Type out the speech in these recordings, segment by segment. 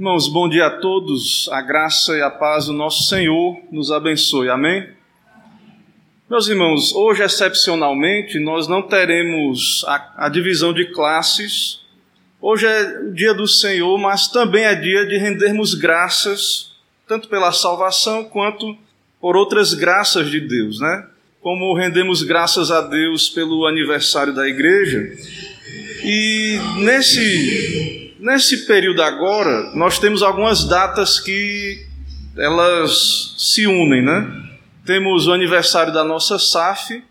Irmãos, bom dia a todos. A graça e a paz do nosso Senhor nos abençoe. Amém? Meus irmãos, hoje excepcionalmente nós não teremos a, a, divisão de classes. Hoje é o dia do Senhor, mas também é dia de rendermos graças, tanto pela salvação quanto por outras graças de Deus, né? Como rendemos graças a Deus pelo aniversário da igreja. E nesse Nesse período agora, nós temos algumas datas que elas se unem, né? Temos o aniversário da nossa SAF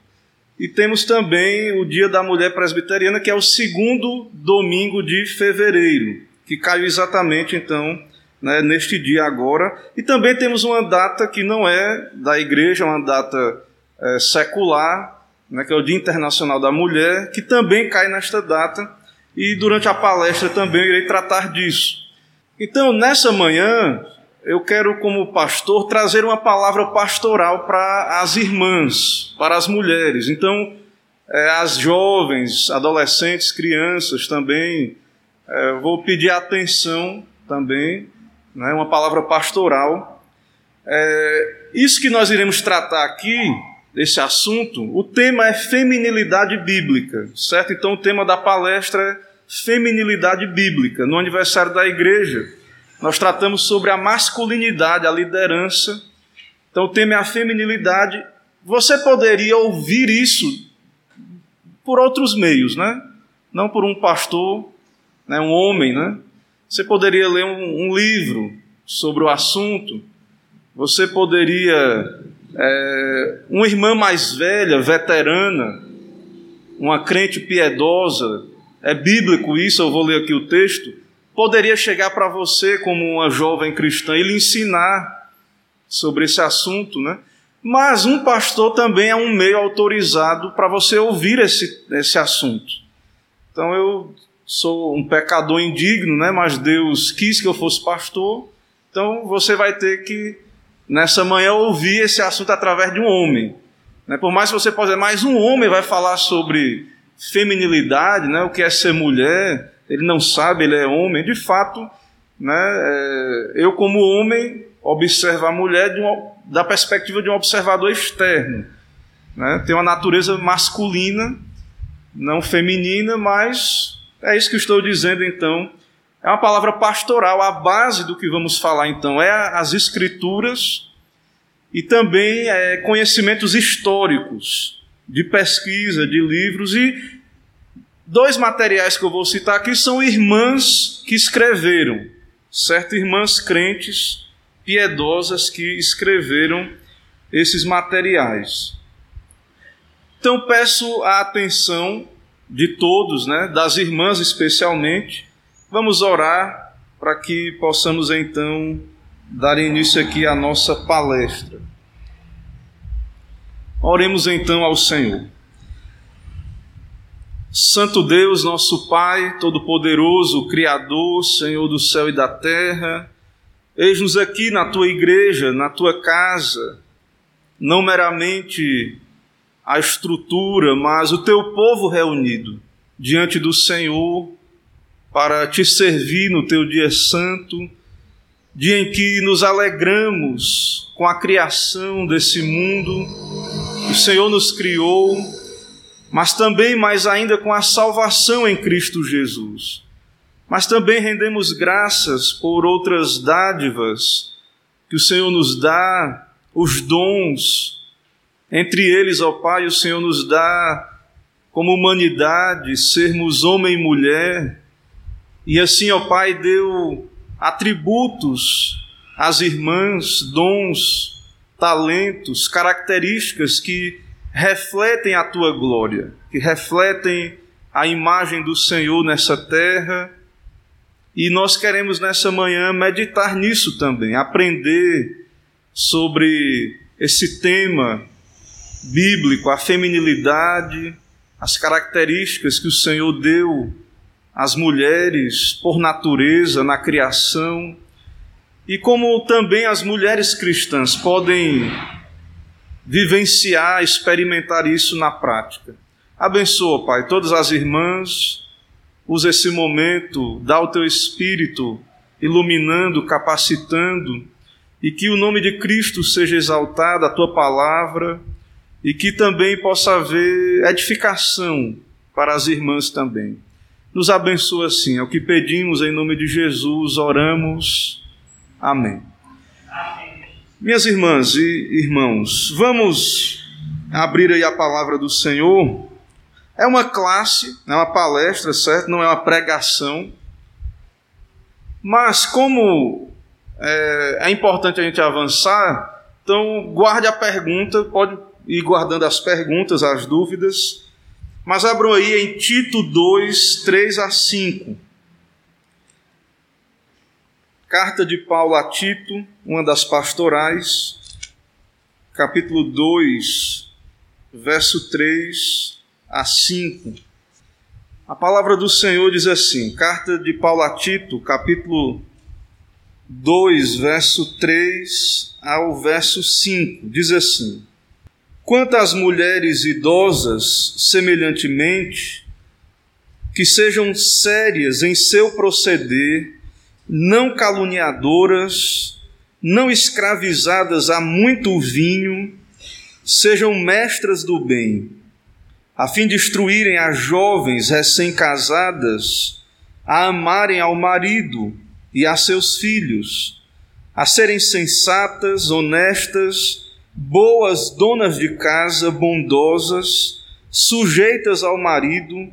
e temos também o Dia da Mulher Presbiteriana, que é o segundo domingo de fevereiro, que caiu exatamente então né, neste dia agora. E também temos uma data que não é da igreja, uma data é, secular, né, que é o Dia Internacional da Mulher, que também cai nesta data e durante a palestra também irei tratar disso. Então, nessa manhã, eu quero, como pastor, trazer uma palavra pastoral para as irmãs, para as mulheres. Então, é, as jovens, adolescentes, crianças também, é, vou pedir atenção também, né, uma palavra pastoral. É, isso que nós iremos tratar aqui, esse assunto, o tema é feminilidade bíblica, certo? Então, o tema da palestra é feminilidade bíblica. No aniversário da igreja, nós tratamos sobre a masculinidade, a liderança. Então, o tema é a feminilidade. Você poderia ouvir isso por outros meios, né? Não por um pastor, né? um homem, né? Você poderia ler um, um livro sobre o assunto. Você poderia. É, uma irmã mais velha, veterana, uma crente piedosa, é bíblico isso, eu vou ler aqui o texto, poderia chegar para você como uma jovem cristã e lhe ensinar sobre esse assunto, né? Mas um pastor também é um meio autorizado para você ouvir esse, esse assunto. Então eu sou um pecador indigno, né? Mas Deus quis que eu fosse pastor. Então você vai ter que nessa manhã ouvir esse assunto através de um homem. Né? Por mais que você possa dizer, mas um homem vai falar sobre feminilidade, né, o que é ser mulher, ele não sabe, ele é homem. De fato, né, é, eu, como homem, observo a mulher uma, da perspectiva de um observador externo. Né, tem uma natureza masculina, não feminina, mas é isso que estou dizendo então. É uma palavra pastoral, a base do que vamos falar então é as escrituras e também é, conhecimentos históricos de pesquisa, de livros, e dois materiais que eu vou citar aqui são irmãs que escreveram, certo? Irmãs crentes, piedosas que escreveram esses materiais. Então peço a atenção de todos, né, das irmãs especialmente. Vamos orar para que possamos então dar início aqui à nossa palestra. Oremos então ao Senhor. Santo Deus, nosso Pai, Todo-Poderoso, Criador, Senhor do céu e da terra, eis-nos aqui na tua igreja, na tua casa, não meramente a estrutura, mas o teu povo reunido diante do Senhor para te servir no teu dia santo dia em que nos alegramos com a criação desse mundo, o Senhor nos criou, mas também mais ainda com a salvação em Cristo Jesus. Mas também rendemos graças por outras dádivas que o Senhor nos dá, os dons. Entre eles, ó Pai, o Senhor nos dá como humanidade sermos homem e mulher. E assim, ó Pai, deu atributos às irmãs, dons, talentos, características que refletem a tua glória, que refletem a imagem do Senhor nessa terra. E nós queremos nessa manhã meditar nisso também, aprender sobre esse tema bíblico, a feminilidade, as características que o Senhor deu as mulheres por natureza na criação e como também as mulheres cristãs podem vivenciar, experimentar isso na prática. Abençoa, Pai, todas as irmãs, usa esse momento, dá o teu espírito iluminando, capacitando, e que o nome de Cristo seja exaltado, a tua palavra, e que também possa haver edificação para as irmãs também. Nos abençoa assim, é o que pedimos em nome de Jesus, oramos. Amém. Minhas irmãs e irmãos, vamos abrir aí a palavra do Senhor. É uma classe, é uma palestra, certo? Não é uma pregação. Mas como é, é importante a gente avançar, então guarde a pergunta, pode ir guardando as perguntas, as dúvidas. Mas abram aí em Tito 2, 3 a 5. Carta de Paulo a Tito, uma das pastorais, capítulo 2, verso 3 a 5. A palavra do Senhor diz assim: Carta de Paulo a Tito, capítulo 2, verso 3 ao verso 5, diz assim: Quanto às mulheres idosas, semelhantemente, que sejam sérias em seu proceder, não caluniadoras, não escravizadas a muito vinho, sejam mestras do bem, a fim de instruírem as jovens recém-casadas a amarem ao marido e a seus filhos, a serem sensatas, honestas, boas donas de casa, bondosas, sujeitas ao marido,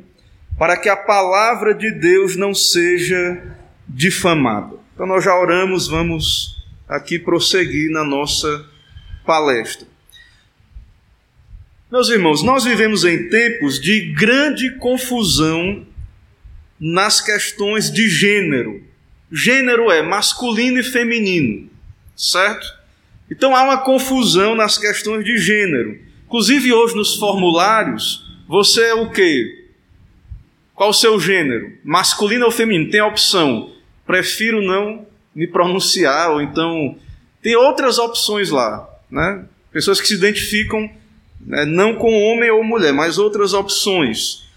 para que a palavra de Deus não seja difamado. Então nós já oramos, vamos aqui prosseguir na nossa palestra. Meus irmãos, nós vivemos em tempos de grande confusão nas questões de gênero. Gênero é masculino e feminino, certo? Então há uma confusão nas questões de gênero. Inclusive hoje nos formulários, você é o quê? Qual o seu gênero? Masculino ou feminino? Tem a opção prefiro não me pronunciar, ou então tem outras opções lá, né? Pessoas que se identificam né, não com homem ou mulher, mas outras opções.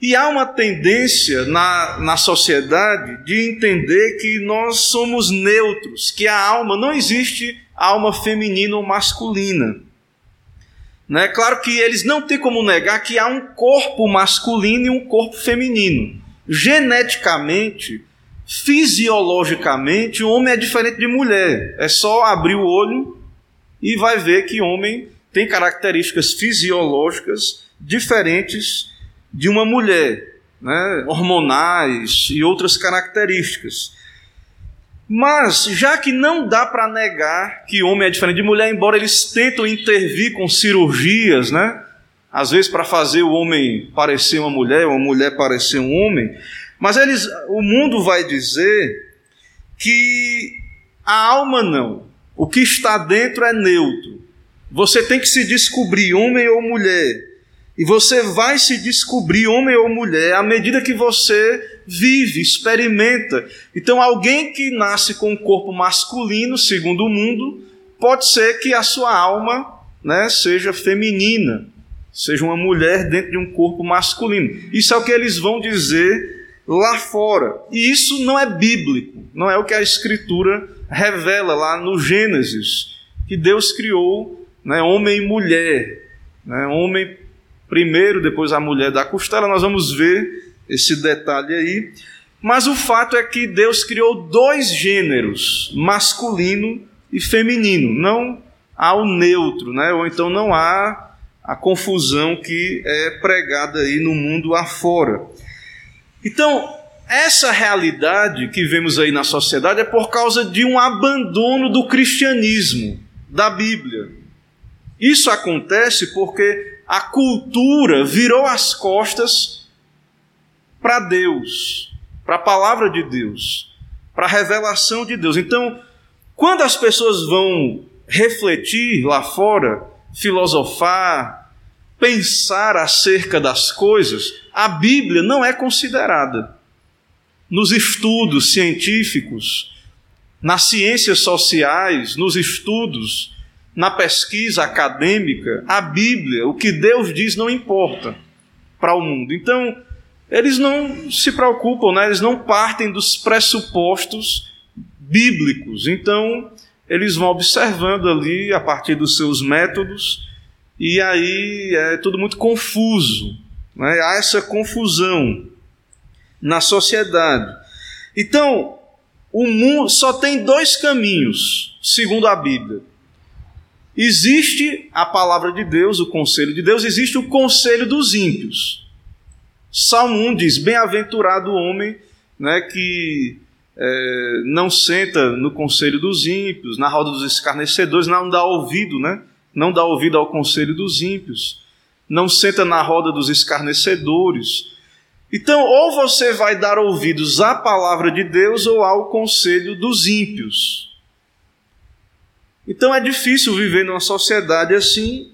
E há uma tendência na, na sociedade de entender que nós somos neutros, que a alma não existe alma feminina ou masculina. Né? Claro que eles não têm como negar que há um corpo masculino e um corpo feminino. Geneticamente, fisiologicamente, o homem é diferente de mulher. É só abrir o olho e vai ver que homem tem características fisiológicas diferentes de uma mulher, né? hormonais e outras características. Mas, já que não dá para negar que homem é diferente de mulher, embora eles tentam intervir com cirurgias, né? às vezes para fazer o homem parecer uma mulher, ou a mulher parecer um homem, mas eles, o mundo vai dizer que a alma não. O que está dentro é neutro. Você tem que se descobrir homem ou mulher. E você vai se descobrir homem ou mulher à medida que você vive, experimenta. Então, alguém que nasce com um corpo masculino, segundo o mundo, pode ser que a sua alma né, seja feminina, seja uma mulher dentro de um corpo masculino. Isso é o que eles vão dizer lá fora. E isso não é bíblico, não é o que a Escritura revela lá no Gênesis, que Deus criou né, homem e mulher. Né, homem primeiro, depois a mulher da costela, nós vamos ver esse detalhe aí. Mas o fato é que Deus criou dois gêneros, masculino e feminino. Não há o neutro, né? ou então não há a confusão que é pregada aí no mundo afora. Então, essa realidade que vemos aí na sociedade é por causa de um abandono do cristianismo, da Bíblia. Isso acontece porque a cultura virou as costas para Deus, para a palavra de Deus, para a revelação de Deus. Então, quando as pessoas vão refletir lá fora, filosofar, pensar acerca das coisas, a Bíblia não é considerada. Nos estudos científicos, nas ciências sociais, nos estudos, na pesquisa acadêmica, a Bíblia, o que Deus diz, não importa para o mundo. Então, eles não se preocupam, né? eles não partem dos pressupostos bíblicos. Então, eles vão observando ali a partir dos seus métodos, e aí é tudo muito confuso. Né? Há essa confusão na sociedade. Então, o mundo só tem dois caminhos, segundo a Bíblia. Existe a palavra de Deus, o conselho de Deus, existe o conselho dos ímpios. Salmo 1 diz: Bem-aventurado o homem né, que é, não senta no conselho dos ímpios, na roda dos escarnecedores, não dá ouvido, né? Não dá ouvido ao conselho dos ímpios, não senta na roda dos escarnecedores. Então, ou você vai dar ouvidos à palavra de Deus ou ao conselho dos ímpios. Então é difícil viver numa sociedade assim,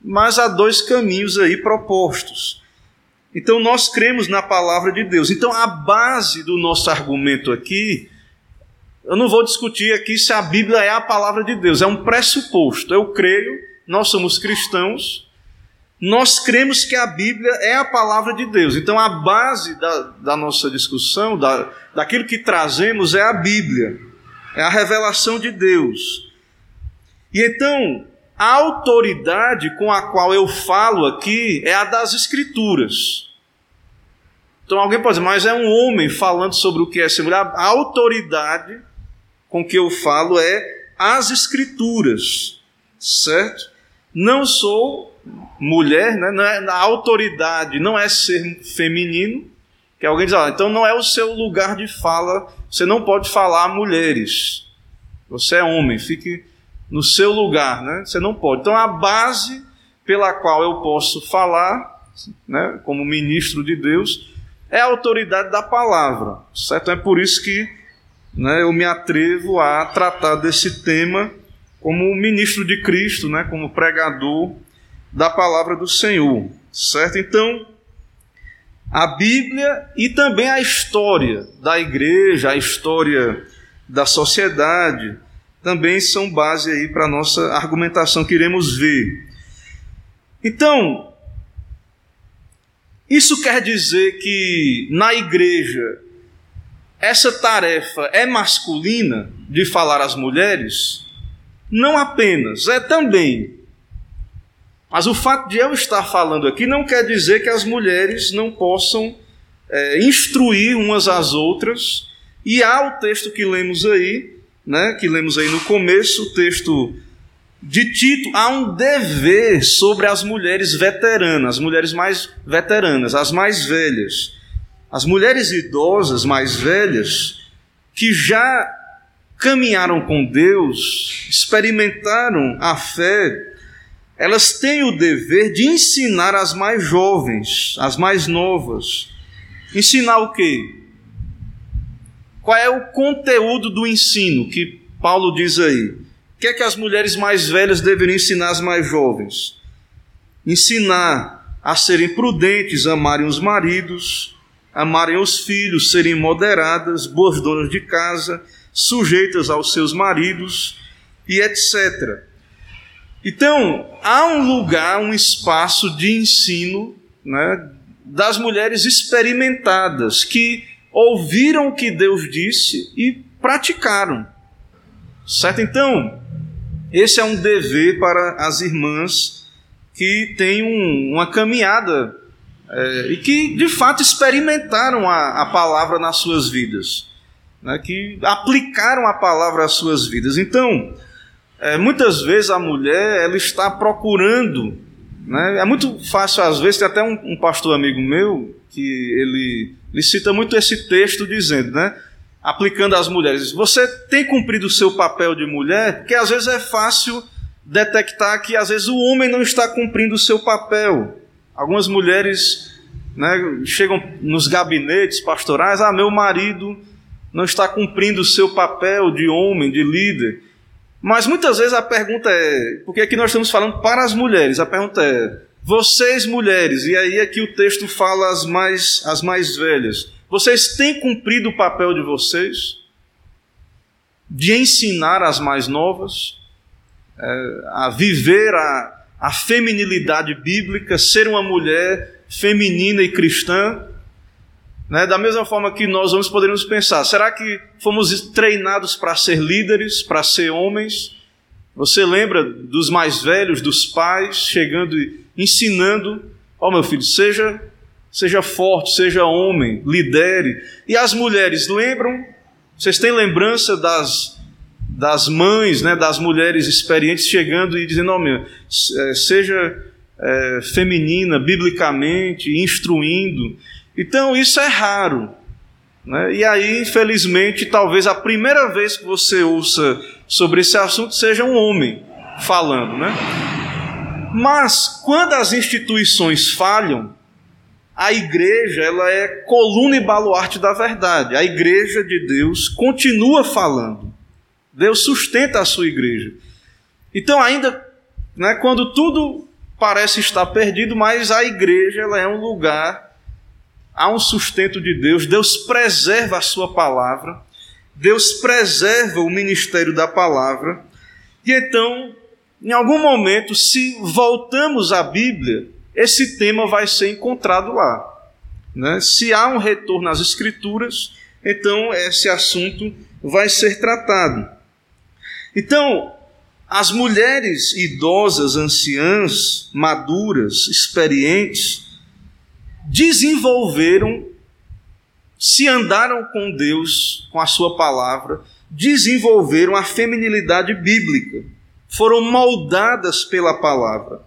mas há dois caminhos aí propostos. Então nós cremos na palavra de Deus. Então a base do nosso argumento aqui, eu não vou discutir aqui se a Bíblia é a palavra de Deus, é um pressuposto. Eu creio, nós somos cristãos, nós cremos que a Bíblia é a palavra de Deus. Então a base da, da nossa discussão, da, daquilo que trazemos, é a Bíblia, é a revelação de Deus. E então, a autoridade com a qual eu falo aqui é a das Escrituras. Então alguém pode dizer, mas é um homem falando sobre o que é ser mulher. A autoridade com que eu falo é as Escrituras, certo? Não sou mulher, né? Não é, a autoridade não é ser feminino, que alguém diz, ah, então não é o seu lugar de fala, você não pode falar mulheres. Você é homem, fique no seu lugar, né? Você não pode. Então a base pela qual eu posso falar, né, como ministro de Deus, é a autoridade da palavra, certo? É por isso que né, eu me atrevo a tratar desse tema como ministro de Cristo, né, como pregador da palavra do Senhor, certo? Então, a Bíblia e também a história da igreja, a história da sociedade, também são base aí para a nossa argumentação que iremos ver. Então, isso quer dizer que na igreja essa tarefa é masculina de falar às mulheres? Não apenas, é também. Mas o fato de eu estar falando aqui não quer dizer que as mulheres não possam é, instruir umas às outras. E há o texto que lemos aí, né, que lemos aí no começo, o texto de Tito, há um dever sobre as mulheres veteranas, as mulheres mais veteranas, as mais velhas. As mulheres idosas mais velhas, que já caminharam com Deus, experimentaram a fé, elas têm o dever de ensinar as mais jovens, as mais novas. Ensinar o quê? Qual é o conteúdo do ensino que Paulo diz aí? O que é que as mulheres mais velhas deveriam ensinar às mais jovens? Ensinar a serem prudentes, amarem os maridos, amarem os filhos, serem moderadas, boas donas de casa, sujeitas aos seus maridos e etc. Então, há um lugar, um espaço de ensino né, das mulheres experimentadas que ouviram o que Deus disse e praticaram. Certo? Então, esse é um dever para as irmãs que têm um, uma caminhada é, e que de fato experimentaram a, a palavra nas suas vidas, né, que aplicaram a palavra às suas vidas. Então, é, muitas vezes a mulher ela está procurando, né, é muito fácil às vezes, tem até um, um pastor amigo meu que ele ele cita muito esse texto dizendo, né? Aplicando às mulheres. Você tem cumprido o seu papel de mulher? Porque às vezes é fácil detectar que às vezes o homem não está cumprindo o seu papel. Algumas mulheres né, chegam nos gabinetes pastorais, ah, meu marido não está cumprindo o seu papel de homem, de líder. Mas muitas vezes a pergunta é, porque aqui nós estamos falando para as mulheres, a pergunta é, vocês mulheres, e aí é que o texto fala as mais, as mais velhas, vocês têm cumprido o papel de vocês? De ensinar as mais novas é, a viver a, a feminilidade bíblica, ser uma mulher feminina e cristã? Né? Da mesma forma que nós homens poderíamos pensar: será que fomos treinados para ser líderes, para ser homens? Você lembra dos mais velhos, dos pais, chegando e ensinando: Ó oh, meu filho, seja, seja forte, seja homem, lidere. E as mulheres lembram? Vocês têm lembrança das, das mães, né, das mulheres experientes chegando e dizendo: oh, meu, seja é, feminina, biblicamente, instruindo. Então isso é raro. Né? E aí, infelizmente, talvez a primeira vez que você ouça sobre esse assunto seja um homem falando. Né? Mas quando as instituições falham, a igreja ela é coluna e baluarte da verdade. A igreja de Deus continua falando. Deus sustenta a sua igreja. Então, ainda né, quando tudo parece estar perdido, mas a igreja ela é um lugar há um sustento de Deus, Deus preserva a sua palavra, Deus preserva o ministério da palavra, e então, em algum momento, se voltamos à Bíblia, esse tema vai ser encontrado lá. Né? Se há um retorno às Escrituras, então esse assunto vai ser tratado. Então, as mulheres idosas, anciãs, maduras, experientes, desenvolveram, se andaram com Deus, com a Sua palavra, desenvolveram a feminilidade bíblica, foram moldadas pela palavra.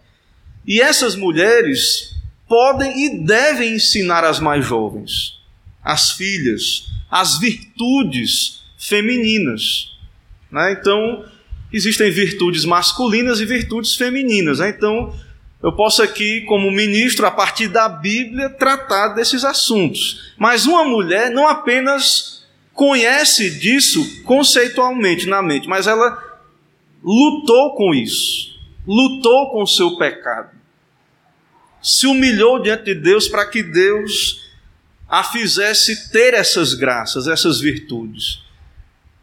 E essas mulheres podem e devem ensinar as mais jovens, as filhas, as virtudes femininas. Né? Então, existem virtudes masculinas e virtudes femininas. Né? Então, eu posso aqui, como ministro, a partir da Bíblia, tratar desses assuntos. Mas uma mulher não apenas conhece disso conceitualmente na mente, mas ela lutou com isso, lutou com o seu pecado, se humilhou diante de Deus para que Deus a fizesse ter essas graças, essas virtudes.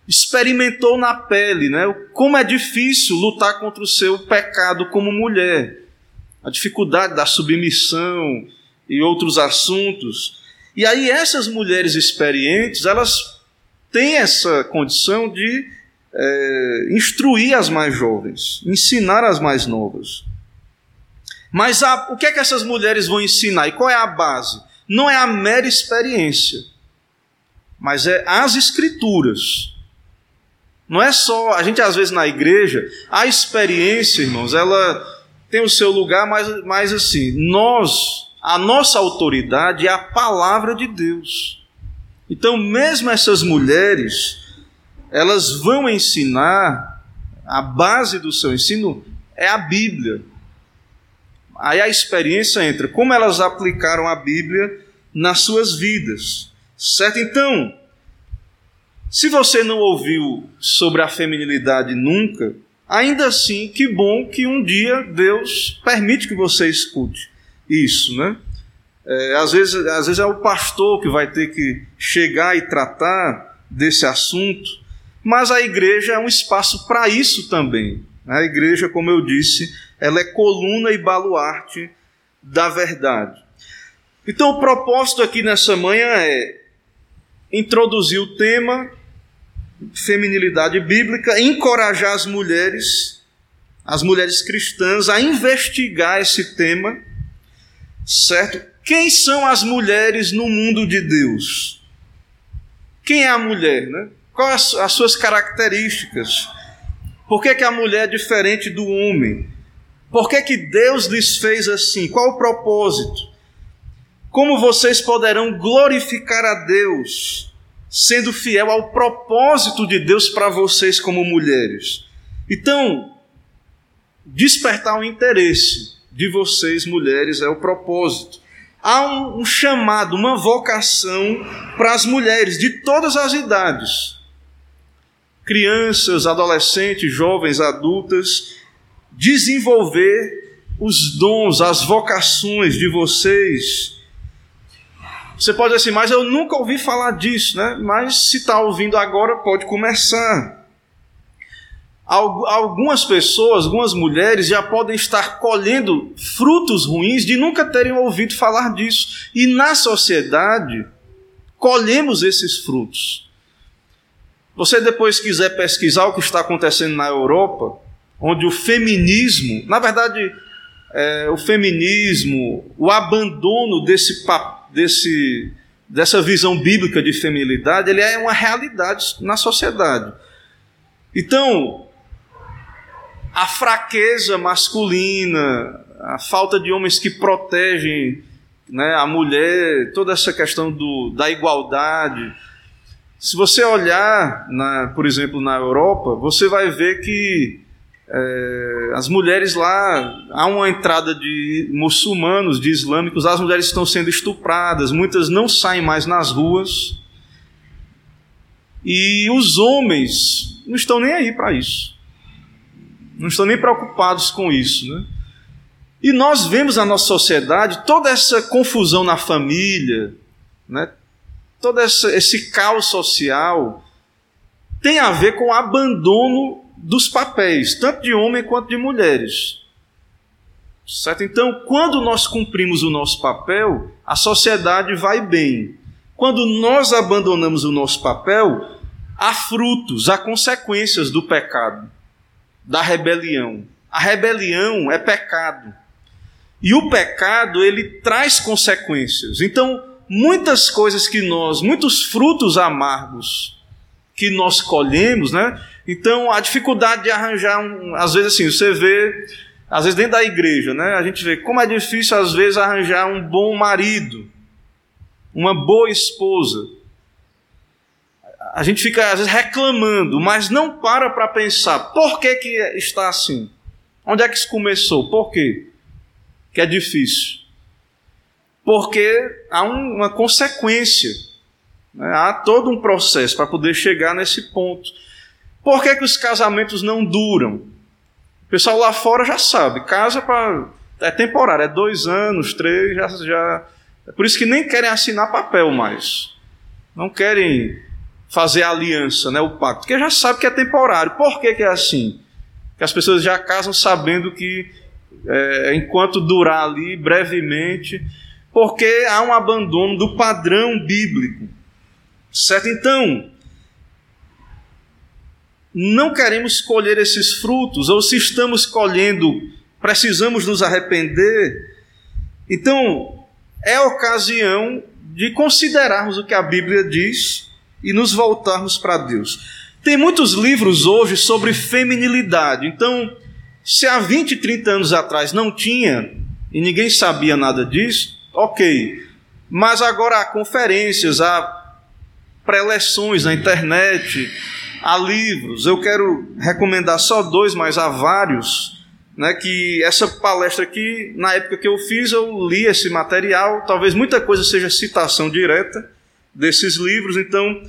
Experimentou na pele, né? Como é difícil lutar contra o seu pecado como mulher a dificuldade da submissão e outros assuntos. E aí essas mulheres experientes, elas têm essa condição de é, instruir as mais jovens, ensinar as mais novas. Mas a, o que é que essas mulheres vão ensinar? E qual é a base? Não é a mera experiência, mas é as escrituras. Não é só, a gente às vezes na igreja, a experiência, irmãos, ela tem o seu lugar, mas, mas assim, nós, a nossa autoridade é a palavra de Deus. Então, mesmo essas mulheres, elas vão ensinar, a base do seu ensino é a Bíblia. Aí a experiência entra, como elas aplicaram a Bíblia nas suas vidas, certo? Então, se você não ouviu sobre a feminilidade nunca, Ainda assim, que bom que um dia Deus permite que você escute isso, né? É, às, vezes, às vezes é o pastor que vai ter que chegar e tratar desse assunto, mas a igreja é um espaço para isso também. A igreja, como eu disse, ela é coluna e baluarte da verdade. Então, o propósito aqui nessa manhã é introduzir o tema feminilidade bíblica, encorajar as mulheres, as mulheres cristãs, a investigar esse tema, certo? Quem são as mulheres no mundo de Deus? Quem é a mulher, né? Quais as suas características? Por que, que a mulher é diferente do homem? Por que, que Deus lhes fez assim? Qual o propósito? Como vocês poderão glorificar a Deus sendo fiel ao propósito de Deus para vocês como mulheres. Então, despertar o interesse de vocês, mulheres, é o propósito. Há um, um chamado, uma vocação para as mulheres de todas as idades. Crianças, adolescentes, jovens, adultas, desenvolver os dons, as vocações de vocês você pode dizer assim, mas eu nunca ouvi falar disso, né? Mas se está ouvindo agora, pode começar. Algumas pessoas, algumas mulheres já podem estar colhendo frutos ruins de nunca terem ouvido falar disso. E na sociedade, colhemos esses frutos. Você depois quiser pesquisar o que está acontecendo na Europa, onde o feminismo, na verdade, é, o feminismo, o abandono desse, desse, dessa visão bíblica de feminilidade, ele é uma realidade na sociedade. Então, a fraqueza masculina, a falta de homens que protegem né, a mulher, toda essa questão do, da igualdade. Se você olhar, na, por exemplo, na Europa, você vai ver que é, as mulheres lá, há uma entrada de muçulmanos, de islâmicos, as mulheres estão sendo estupradas, muitas não saem mais nas ruas. E os homens não estão nem aí para isso. Não estão nem preocupados com isso, né? E nós vemos na nossa sociedade toda essa confusão na família, né? todo essa, esse caos social, tem a ver com o abandono dos papéis, tanto de homem quanto de mulheres. Certo? Então, quando nós cumprimos o nosso papel, a sociedade vai bem. Quando nós abandonamos o nosso papel, há frutos, há consequências do pecado, da rebelião. A rebelião é pecado. E o pecado, ele traz consequências. Então, muitas coisas que nós, muitos frutos amargos que nós colhemos, né? Então, a dificuldade de arranjar um, às vezes assim, você vê, às vezes dentro da igreja, né? A gente vê como é difícil às vezes arranjar um bom marido, uma boa esposa. A gente fica às vezes reclamando, mas não para para pensar, por que que está assim? Onde é que isso começou? Por quê? que é difícil. Porque há um, uma consequência? Há todo um processo para poder chegar nesse ponto. Por que, que os casamentos não duram? O pessoal lá fora já sabe, casa é temporário, é dois anos, três, já, já. É por isso que nem querem assinar papel mais. Não querem fazer aliança, né, o pacto, porque já sabe que é temporário. Por que, que é assim? Que as pessoas já casam sabendo que é, enquanto durar ali brevemente, porque há um abandono do padrão bíblico. Certo? Então, não queremos colher esses frutos, ou se estamos colhendo, precisamos nos arrepender. Então, é ocasião de considerarmos o que a Bíblia diz e nos voltarmos para Deus. Tem muitos livros hoje sobre feminilidade, então se há 20, 30 anos atrás não tinha e ninguém sabia nada disso, ok. Mas agora há conferências, há preleções na internet, há livros. Eu quero recomendar só dois, mas há vários. Né, que essa palestra aqui, na época que eu fiz, eu li esse material. Talvez muita coisa seja citação direta desses livros. Então,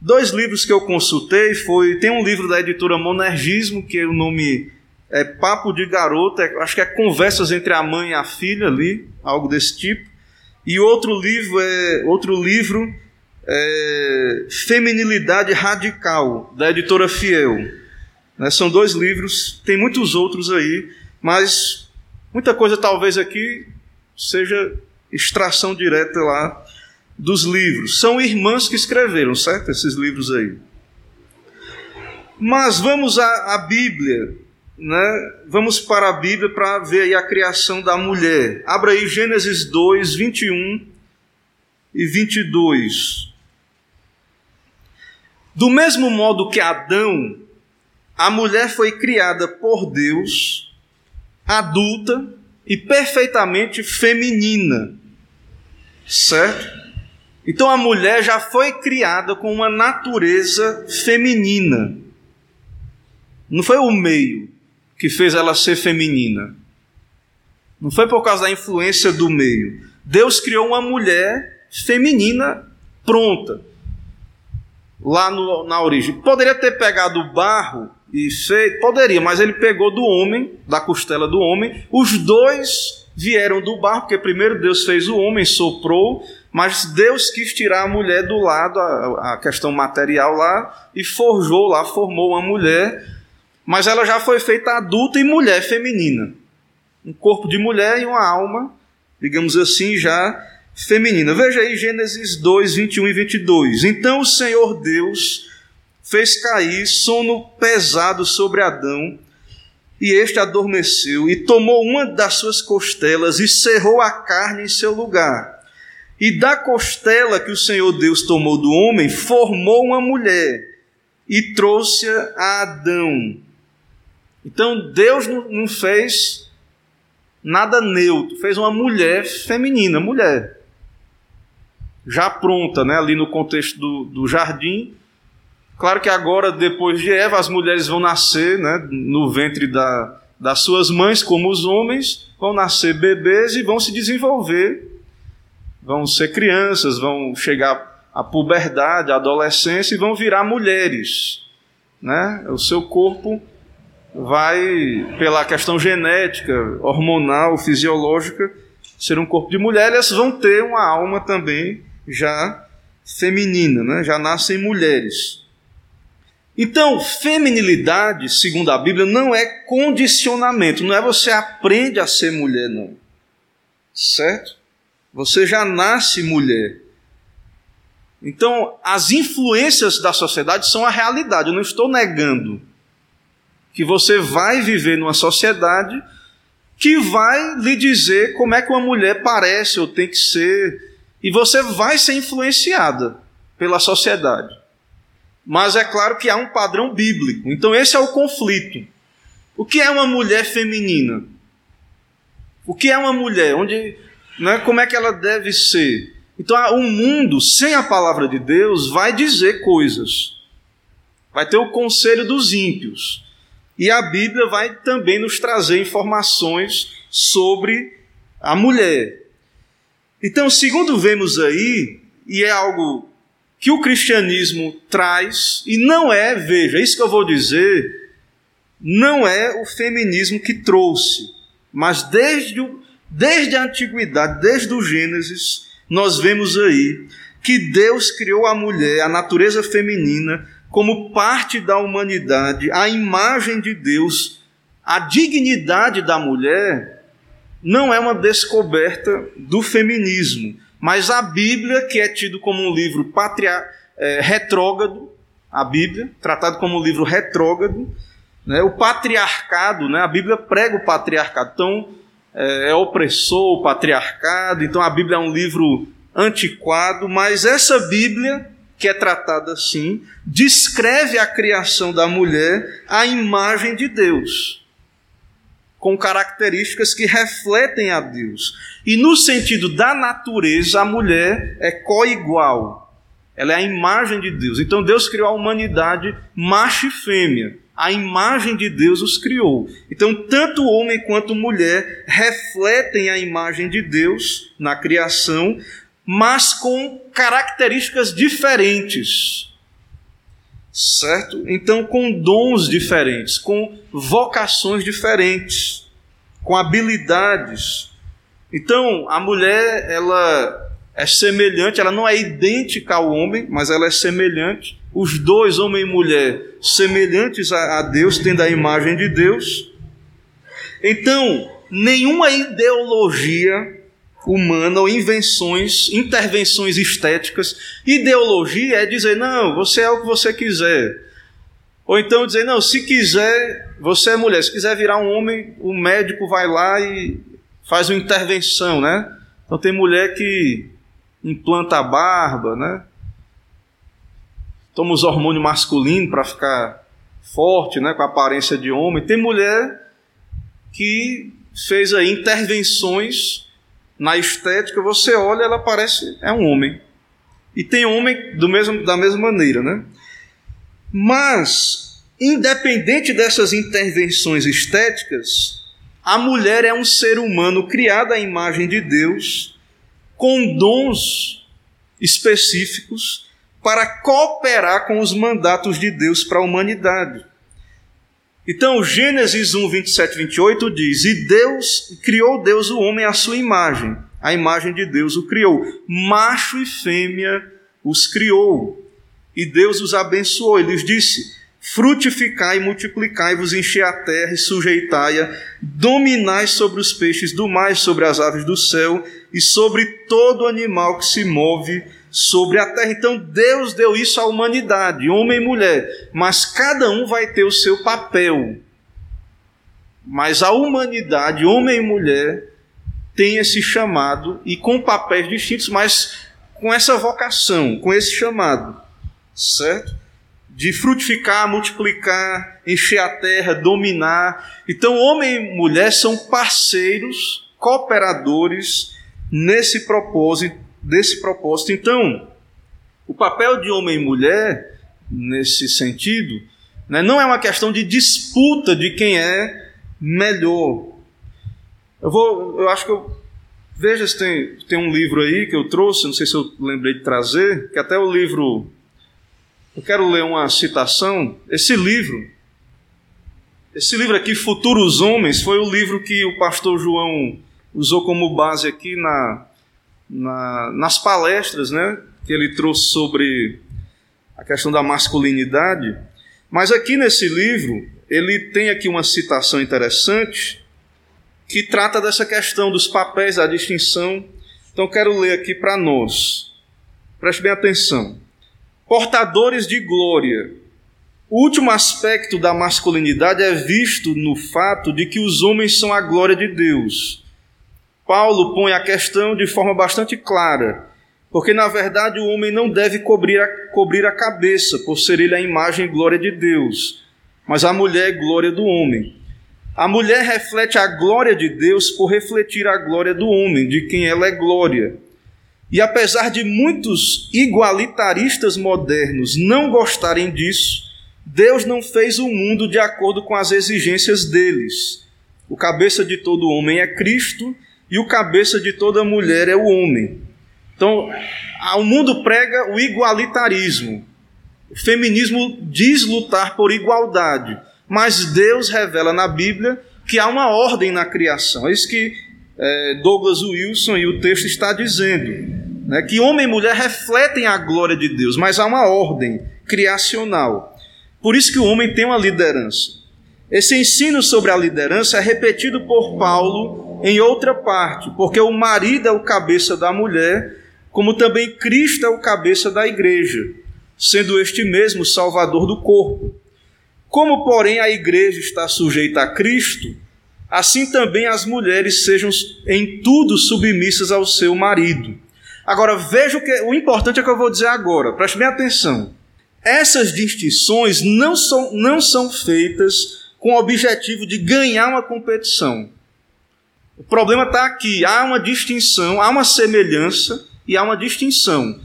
dois livros que eu consultei foi tem um livro da editora Monergismo que o nome é papo de garota, é, acho que é conversas entre a mãe e a filha ali, algo desse tipo. E outro livro é outro livro é Feminilidade Radical, da editora Fiel. Né, são dois livros, tem muitos outros aí, mas muita coisa talvez aqui seja extração direta lá dos livros. São irmãs que escreveram, certo? Esses livros aí. Mas vamos à, à Bíblia né, vamos para a Bíblia para ver a criação da mulher. Abra aí Gênesis 2, 21 e 22. Do mesmo modo que Adão, a mulher foi criada por Deus, adulta e perfeitamente feminina. Certo? Então a mulher já foi criada com uma natureza feminina. Não foi o meio que fez ela ser feminina. Não foi por causa da influência do meio. Deus criou uma mulher feminina pronta. Lá no, na origem. Poderia ter pegado o barro e feito. Poderia, mas ele pegou do homem, da costela do homem. Os dois vieram do barro, porque primeiro Deus fez o homem, soprou, mas Deus quis tirar a mulher do lado, a, a questão material lá, e forjou lá, formou uma mulher mas ela já foi feita adulta e mulher feminina. Um corpo de mulher e uma alma, digamos assim, já feminina. Veja aí Gênesis 2, 21 e 22. Então o Senhor Deus fez cair sono pesado sobre Adão, e este adormeceu, e tomou uma das suas costelas e cerrou a carne em seu lugar. E da costela que o Senhor Deus tomou do homem, formou uma mulher e trouxe-a a Adão. Então Deus não fez nada neutro, fez uma mulher feminina, mulher. Já pronta, né, ali no contexto do, do jardim, Claro que agora, depois de Eva, as mulheres vão nascer né, no ventre da, das suas mães, como os homens, vão nascer bebês e vão se desenvolver. Vão ser crianças, vão chegar à puberdade, à adolescência e vão virar mulheres. Né? O seu corpo vai, pela questão genética, hormonal, fisiológica, ser um corpo de mulher, elas vão ter uma alma também já feminina, né? já nascem mulheres. Então, feminilidade, segundo a Bíblia, não é condicionamento, não é você aprende a ser mulher, não. Certo? Você já nasce mulher. Então, as influências da sociedade são a realidade. Eu não estou negando que você vai viver numa sociedade que vai lhe dizer como é que uma mulher parece ou tem que ser, e você vai ser influenciada pela sociedade. Mas é claro que há um padrão bíblico. Então esse é o conflito. O que é uma mulher feminina? O que é uma mulher? Onde, né, como é que ela deve ser? Então o mundo sem a palavra de Deus vai dizer coisas. Vai ter o conselho dos ímpios. E a Bíblia vai também nos trazer informações sobre a mulher. Então, segundo vemos aí, e é algo que o cristianismo traz, e não é, veja, é isso que eu vou dizer, não é o feminismo que trouxe, mas desde, o, desde a antiguidade, desde o Gênesis, nós vemos aí que Deus criou a mulher, a natureza feminina, como parte da humanidade, a imagem de Deus, a dignidade da mulher, não é uma descoberta do feminismo mas a Bíblia, que é tido como um livro patria, é, retrógrado, a Bíblia, tratado como um livro retrógrado, né, o patriarcado, né, a Bíblia prega o patriarcado, então é, é opressor o patriarcado, então a Bíblia é um livro antiquado, mas essa Bíblia, que é tratada assim, descreve a criação da mulher à imagem de Deus com características que refletem a Deus. E no sentido da natureza, a mulher é coigual. Ela é a imagem de Deus. Então Deus criou a humanidade macho e fêmea. A imagem de Deus os criou. Então, tanto homem quanto mulher refletem a imagem de Deus na criação, mas com características diferentes certo? Então, com dons diferentes, com vocações diferentes, com habilidades. Então, a mulher, ela é semelhante, ela não é idêntica ao homem, mas ela é semelhante. Os dois, homem e mulher, semelhantes a, Deus, tendo a imagem de Deus. Então, nenhuma ideologia humana ou invenções, intervenções estéticas. Ideologia é dizer, não, você é o que você quiser. Ou então dizer, não, se quiser, você é mulher, se quiser virar um homem, o médico vai lá e faz uma intervenção, né? Então tem mulher que implanta a barba, né? Toma os hormônios masculinos para ficar forte, né? Com a aparência de homem. Tem mulher que fez aí intervenções na estética, você olha, ela parece é um homem. E tem homem do mesmo, da mesma maneira, né? Mas, independente dessas intervenções estéticas, a mulher é um ser humano criado à imagem de Deus, com dons específicos para cooperar com os mandatos de Deus para a humanidade. Então, Gênesis 1, 27 28 diz: E Deus criou Deus o homem à sua imagem, a imagem de Deus o criou, macho e fêmea os criou. E Deus os abençoou e lhes disse: frutificai multiplicai-vos, enchei a terra e sujeitai-a, dominai sobre os peixes do mar, sobre as aves do céu e sobre todo animal que se move sobre a terra. Então Deus deu isso à humanidade, homem e mulher, mas cada um vai ter o seu papel. Mas a humanidade, homem e mulher, tem esse chamado e com papéis distintos, mas com essa vocação, com esse chamado, certo? De frutificar, multiplicar, encher a terra, dominar. Então, homem e mulher são parceiros, cooperadores nesse propósito, desse propósito. Então, o papel de homem e mulher, nesse sentido, né, não é uma questão de disputa de quem é melhor. Eu vou, eu acho que eu veja se tem, tem um livro aí que eu trouxe, não sei se eu lembrei de trazer, que até o livro eu quero ler uma citação. Esse livro, esse livro aqui, Futuros Homens, foi o livro que o pastor João usou como base aqui na, na, nas palestras, né? Que ele trouxe sobre a questão da masculinidade. Mas aqui nesse livro, ele tem aqui uma citação interessante que trata dessa questão dos papéis, da distinção. Então quero ler aqui para nós. Preste bem atenção. Portadores de glória. O último aspecto da masculinidade é visto no fato de que os homens são a glória de Deus. Paulo põe a questão de forma bastante clara, porque na verdade o homem não deve cobrir a, cobrir a cabeça, por ser ele a imagem e glória de Deus mas a mulher é glória do homem. A mulher reflete a glória de Deus por refletir a glória do homem, de quem ela é glória. E apesar de muitos igualitaristas modernos não gostarem disso, Deus não fez o mundo de acordo com as exigências deles. O cabeça de todo homem é Cristo e o cabeça de toda mulher é o homem. Então, o mundo prega o igualitarismo, o feminismo diz lutar por igualdade, mas Deus revela na Bíblia que há uma ordem na criação. É isso que é, Douglas Wilson e o texto está dizendo. Né, que homem e mulher refletem a glória de Deus, mas há uma ordem criacional. Por isso que o homem tem uma liderança. Esse ensino sobre a liderança é repetido por Paulo em outra parte, porque o marido é o cabeça da mulher, como também Cristo é o cabeça da igreja sendo este mesmo Salvador do corpo. Como, porém, a igreja está sujeita a Cristo, assim também as mulheres sejam em tudo submissas ao seu marido. Agora, veja o que o importante é que eu vou dizer agora, preste bem atenção. Essas distinções não são, não são feitas com o objetivo de ganhar uma competição. O problema está aqui: há uma distinção, há uma semelhança e há uma distinção.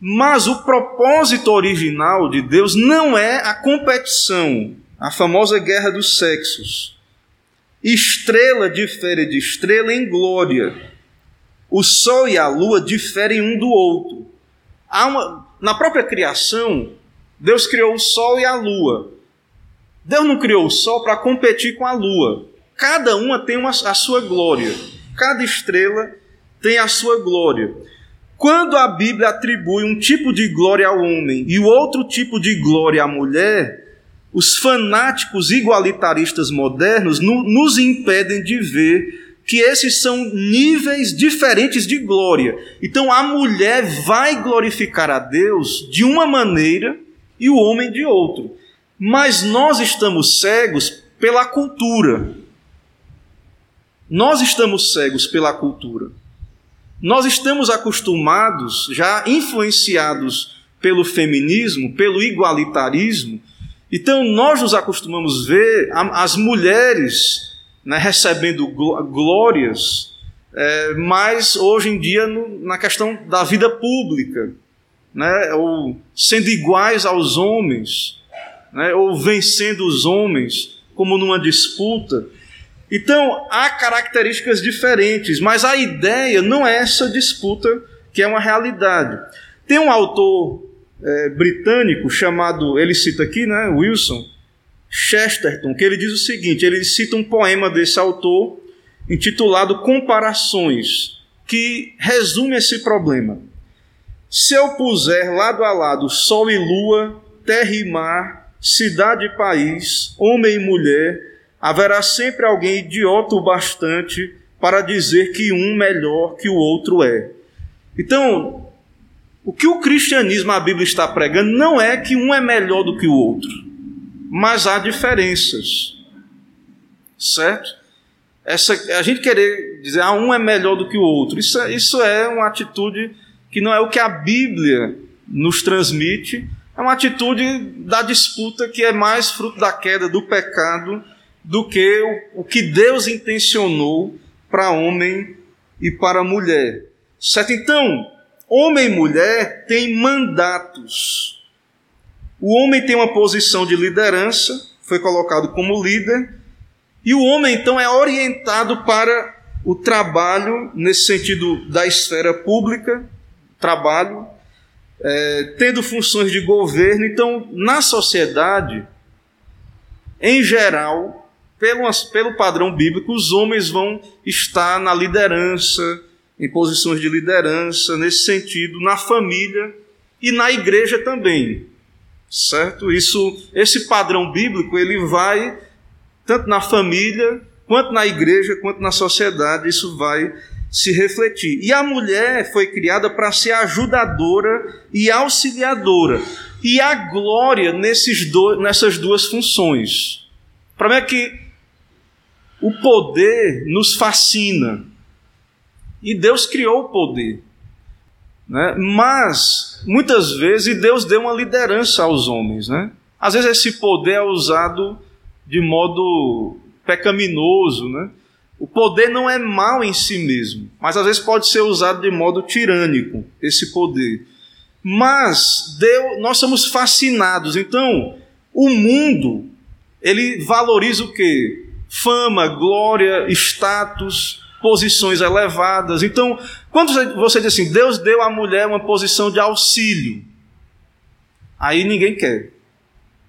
Mas o propósito original de Deus não é a competição, a famosa guerra dos sexos. Estrela difere de estrela em glória. O sol e a lua diferem um do outro. Uma, na própria criação, Deus criou o sol e a lua. Deus não criou o sol para competir com a lua. Cada uma tem uma, a sua glória. Cada estrela tem a sua glória. Quando a Bíblia atribui um tipo de glória ao homem e o outro tipo de glória à mulher, os fanáticos igualitaristas modernos nos impedem de ver que esses são níveis diferentes de glória. Então a mulher vai glorificar a Deus de uma maneira e o homem de outra. Mas nós estamos cegos pela cultura. Nós estamos cegos pela cultura. Nós estamos acostumados, já influenciados pelo feminismo, pelo igualitarismo, então nós nos acostumamos a ver as mulheres né, recebendo glórias, é, mas hoje em dia no, na questão da vida pública, né, ou sendo iguais aos homens, né, ou vencendo os homens, como numa disputa. Então, há características diferentes, mas a ideia não é essa disputa que é uma realidade. Tem um autor é, britânico chamado, ele cita aqui, né, Wilson Chesterton, que ele diz o seguinte: ele cita um poema desse autor intitulado Comparações, que resume esse problema. Se eu puser lado a lado sol e lua, terra e mar, cidade e país, homem e mulher, haverá sempre alguém idiota o bastante para dizer que um melhor que o outro é. Então, o que o cristianismo, a Bíblia está pregando, não é que um é melhor do que o outro, mas há diferenças. Certo? Essa, a gente querer dizer, ah, um é melhor do que o outro, isso, é, isso é uma atitude que não é o que a Bíblia nos transmite, é uma atitude da disputa que é mais fruto da queda do pecado do que o, o que Deus intencionou para homem e para mulher. Certo? Então, homem e mulher têm mandatos. O homem tem uma posição de liderança, foi colocado como líder, e o homem então é orientado para o trabalho, nesse sentido da esfera pública, trabalho, é, tendo funções de governo. Então, na sociedade, em geral, pelo, pelo padrão bíblico, os homens vão estar na liderança, em posições de liderança, nesse sentido, na família e na igreja também. Certo? Isso, esse padrão bíblico, ele vai tanto na família, quanto na igreja, quanto na sociedade, isso vai se refletir. E a mulher foi criada para ser ajudadora e auxiliadora. E a glória nesses do, nessas duas funções. O problema é que o poder nos fascina. E Deus criou o poder. Né? Mas, muitas vezes, Deus deu uma liderança aos homens. Né? Às vezes, esse poder é usado de modo pecaminoso. Né? O poder não é mal em si mesmo, mas às vezes pode ser usado de modo tirânico, esse poder. Mas Deus, nós somos fascinados. Então, o mundo, ele valoriza o quê? Fama, glória, status, posições elevadas. Então, quando você diz assim, Deus deu à mulher uma posição de auxílio, aí ninguém quer,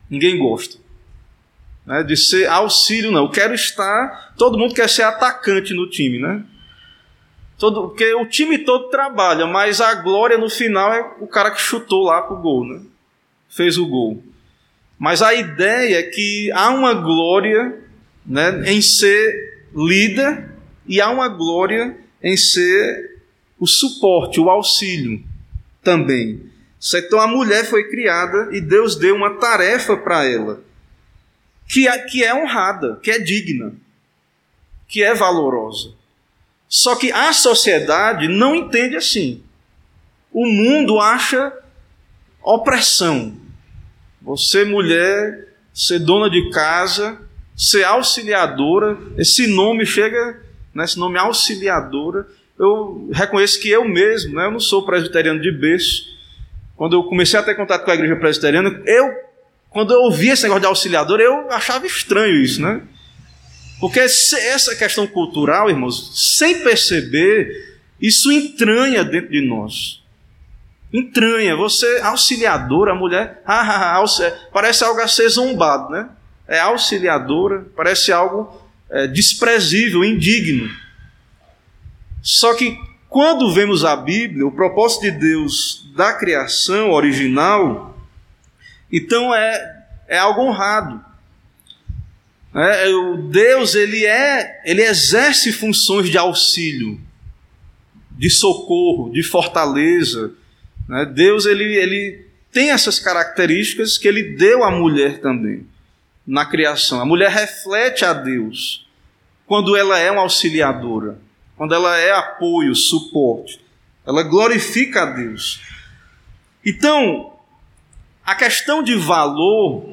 ninguém gosta. Né, de ser auxílio, não. Eu quero estar. Todo mundo quer ser atacante no time, né? Todo, porque o time todo trabalha, mas a glória no final é o cara que chutou lá pro gol, né? Fez o gol. Mas a ideia é que há uma glória né, em ser líder e há uma glória em ser o suporte, o auxílio também. Então a mulher foi criada e Deus deu uma tarefa para ela, que é, que é honrada, que é digna, que é valorosa. Só que a sociedade não entende assim. O mundo acha opressão. Você, mulher, ser dona de casa, ser auxiliadora, esse nome chega né, esse nome auxiliadora, eu reconheço que eu mesmo, né, eu não sou presbiteriano de berço. Quando eu comecei a ter contato com a igreja presbiteriana, eu, quando eu ouvi esse negócio de auxiliador, eu achava estranho isso, né? Porque essa questão cultural, irmãos, sem perceber, isso entranha dentro de nós. Entranha. Você, auxiliadora, mulher, ah, ah, ah, parece algo a ser zombado, né? É auxiliadora, parece algo é, desprezível, indigno. Só que quando vemos a Bíblia, o propósito de Deus da criação original, então é, é algo honrado. É, o Deus ele é, ele exerce funções de auxílio, de socorro, de fortaleza. Né? Deus ele, ele tem essas características que ele deu à mulher também na criação. A mulher reflete a Deus quando ela é uma auxiliadora, quando ela é apoio, suporte. Ela glorifica a Deus. Então, a questão de valor,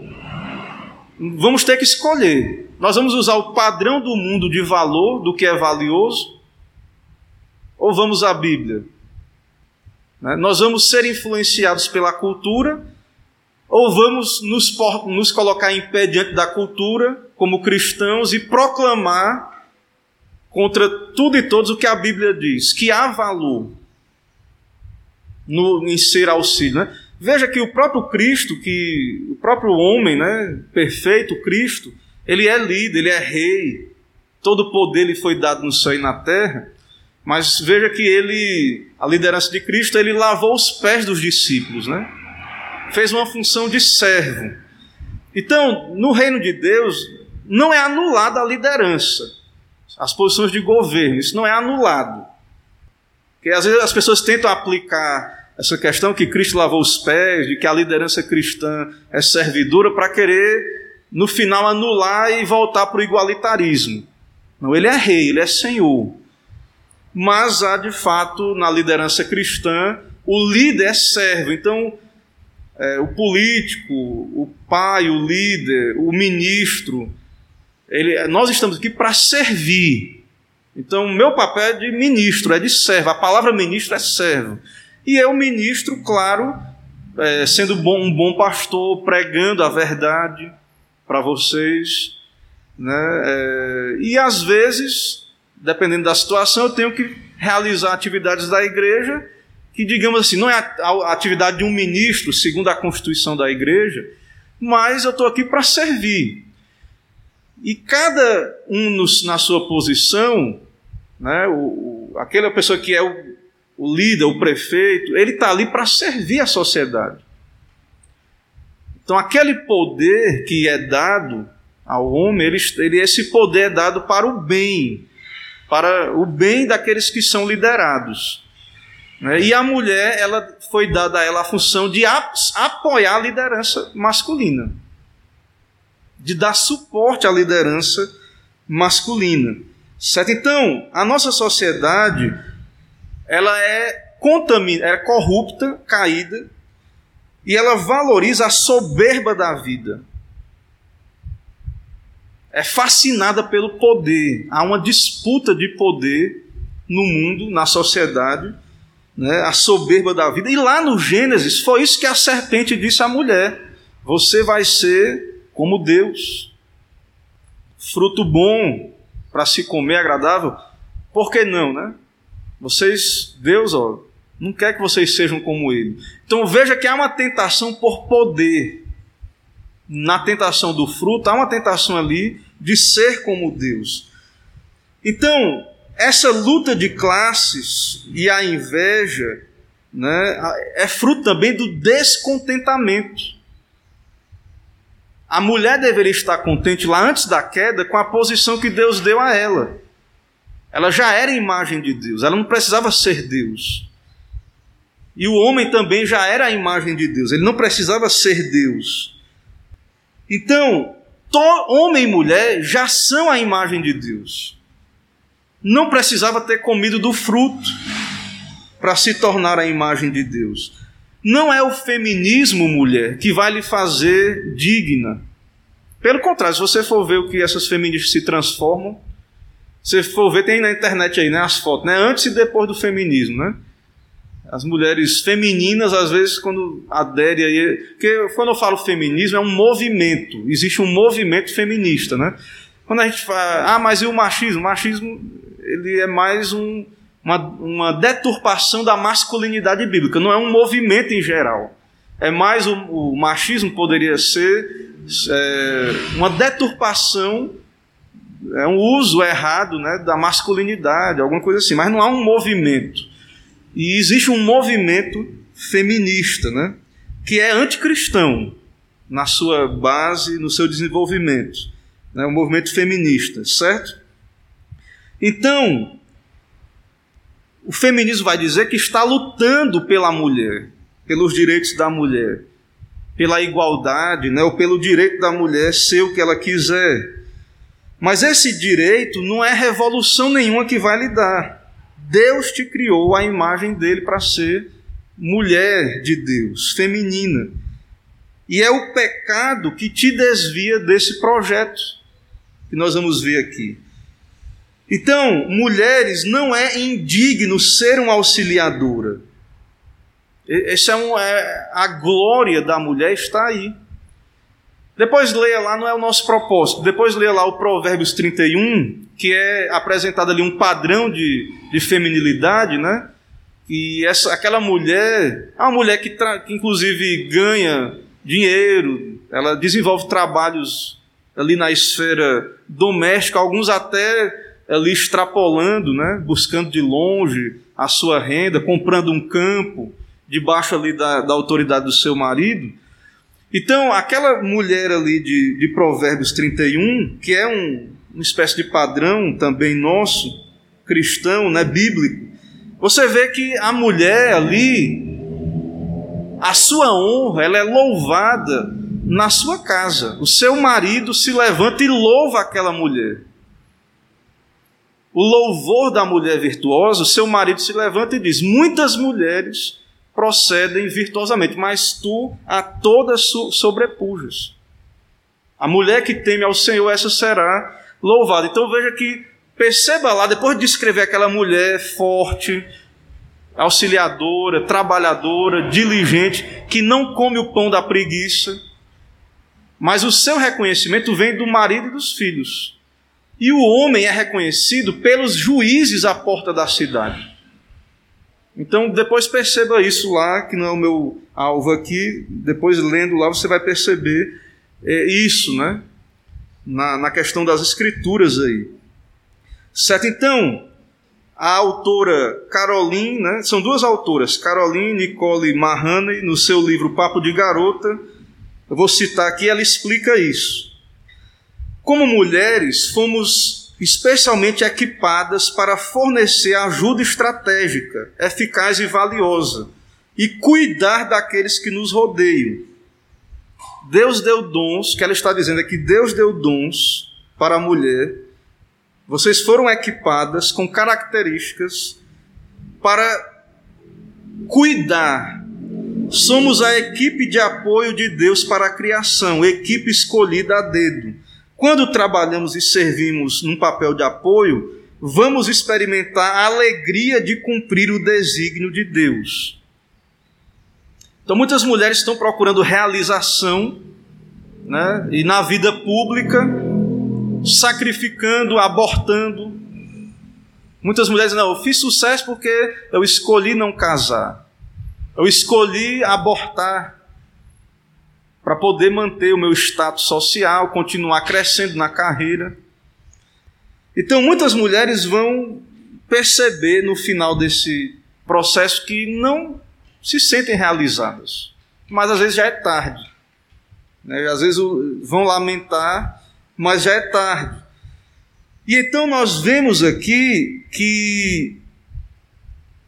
vamos ter que escolher. Nós vamos usar o padrão do mundo de valor, do que é valioso, ou vamos à Bíblia? Né? Nós vamos ser influenciados pela cultura ou vamos nos, nos colocar em pé diante da cultura, como cristãos, e proclamar contra tudo e todos o que a Bíblia diz, que há valor no, em ser auxílio. Né? Veja que o próprio Cristo, que o próprio homem, né, perfeito Cristo, ele é líder, ele é rei, todo o poder lhe foi dado no céu e na terra. Mas veja que ele, a liderança de Cristo, ele lavou os pés dos discípulos, né? Fez uma função de servo. Então, no reino de Deus, não é anulada a liderança, as posições de governo, isso não é anulado. Porque às vezes as pessoas tentam aplicar essa questão que Cristo lavou os pés, de que a liderança cristã é servidora, para querer, no final, anular e voltar para o igualitarismo. Não, ele é rei, ele é senhor. Mas há, de fato, na liderança cristã, o líder é servo. Então, é, o político, o pai, o líder, o ministro, ele, nós estamos aqui para servir. Então, o meu papel é de ministro, é de servo. A palavra ministro é servo. E eu ministro, claro, é, sendo bom, um bom pastor, pregando a verdade para vocês. Né? É, e às vezes, dependendo da situação, eu tenho que realizar atividades da igreja que, digamos assim, não é a atividade de um ministro, segundo a constituição da igreja, mas eu estou aqui para servir. E cada um nos, na sua posição, né, o, o, aquela pessoa que é o, o líder, o prefeito, ele está ali para servir a sociedade. Então, aquele poder que é dado ao homem, ele, ele, esse poder é dado para o bem, para o bem daqueles que são liderados. Né? E a mulher, ela foi dada a ela a função de apoiar a liderança masculina, de dar suporte à liderança masculina. Certo? Então, a nossa sociedade, ela é é corrupta, caída, e ela valoriza a soberba da vida. É fascinada pelo poder. Há uma disputa de poder no mundo, na sociedade, né, a soberba da vida. E lá no Gênesis foi isso que a serpente disse à mulher: Você vai ser como Deus, fruto bom para se comer, agradável. Por que não, né? Vocês, Deus, ó, não quer que vocês sejam como Ele. Então veja que há uma tentação por poder. Na tentação do fruto, há uma tentação ali de ser como Deus. Então, essa luta de classes e a inveja né, é fruto também do descontentamento. A mulher deveria estar contente lá antes da queda com a posição que Deus deu a ela. Ela já era imagem de Deus, ela não precisava ser Deus. E o homem também já era a imagem de Deus, ele não precisava ser Deus. Então, homem e mulher já são a imagem de Deus não precisava ter comido do fruto para se tornar a imagem de Deus. Não é o feminismo, mulher, que vai lhe fazer digna. Pelo contrário, se você for ver o que essas feministas se transformam, se for ver, tem na internet aí, né, as fotos, né, antes e depois do feminismo, né? As mulheres femininas, às vezes, quando aderem aí. Porque quando eu falo feminismo, é um movimento. Existe um movimento feminista, né? Quando a gente fala, ah, mas e o machismo? O machismo ele é mais um, uma, uma deturpação da masculinidade bíblica, não é um movimento em geral. É mais o, o machismo poderia ser é, uma deturpação, é um uso errado né, da masculinidade, alguma coisa assim, mas não há um movimento. E existe um movimento feminista, né, que é anticristão na sua base, no seu desenvolvimento. Né, um movimento feminista, certo? Então, o feminismo vai dizer que está lutando pela mulher, pelos direitos da mulher, pela igualdade, né, ou pelo direito da mulher ser o que ela quiser. Mas esse direito não é revolução nenhuma que vai lhe dar. Deus te criou a imagem dele para ser mulher de Deus, feminina. E é o pecado que te desvia desse projeto que nós vamos ver aqui. Então, mulheres, não é indigno ser uma auxiliadora. Essa é, um, é a glória da mulher está aí. Depois leia lá, não é o nosso propósito. Depois leia lá o Provérbios 31, que é apresentado ali um padrão de, de feminilidade, né? E essa, aquela mulher, é uma mulher que, que inclusive ganha dinheiro, ela desenvolve trabalhos ali na esfera doméstica, alguns até ali extrapolando, né, buscando de longe a sua renda, comprando um campo debaixo ali da, da autoridade do seu marido. Então, aquela mulher ali de, de Provérbios 31, que é um, uma espécie de padrão também nosso, cristão, né, bíblico, você vê que a mulher ali, a sua honra, ela é louvada na sua casa. O seu marido se levanta e louva aquela mulher. O louvor da mulher virtuosa, o seu marido se levanta e diz: Muitas mulheres procedem virtuosamente, mas tu a todas sobrepujas. A mulher que teme ao Senhor, essa será louvada. Então veja que, perceba lá, depois de descrever aquela mulher forte, auxiliadora, trabalhadora, diligente, que não come o pão da preguiça, mas o seu reconhecimento vem do marido e dos filhos. E o homem é reconhecido pelos juízes à porta da cidade. Então, depois perceba isso lá, que não é o meu alvo aqui. Depois, lendo lá, você vai perceber é, isso, né? Na, na questão das escrituras aí. Certo? Então, a autora Caroline, né? São duas autoras, Caroline Nicole Mahoney, no seu livro Papo de Garota. Eu vou citar aqui, ela explica isso. Como mulheres, fomos especialmente equipadas para fornecer ajuda estratégica, eficaz e valiosa, e cuidar daqueles que nos rodeiam. Deus deu dons, que ela está dizendo é que Deus deu dons para a mulher. Vocês foram equipadas com características para cuidar. Somos a equipe de apoio de Deus para a criação, equipe escolhida a dedo quando trabalhamos e servimos num papel de apoio, vamos experimentar a alegria de cumprir o desígnio de Deus. Então, muitas mulheres estão procurando realização, né? e na vida pública, sacrificando, abortando. Muitas mulheres Não, eu fiz sucesso porque eu escolhi não casar, eu escolhi abortar para poder manter o meu status social, continuar crescendo na carreira. Então, muitas mulheres vão perceber no final desse processo que não se sentem realizadas, mas às vezes já é tarde. Né? Às vezes vão lamentar, mas já é tarde. E então nós vemos aqui que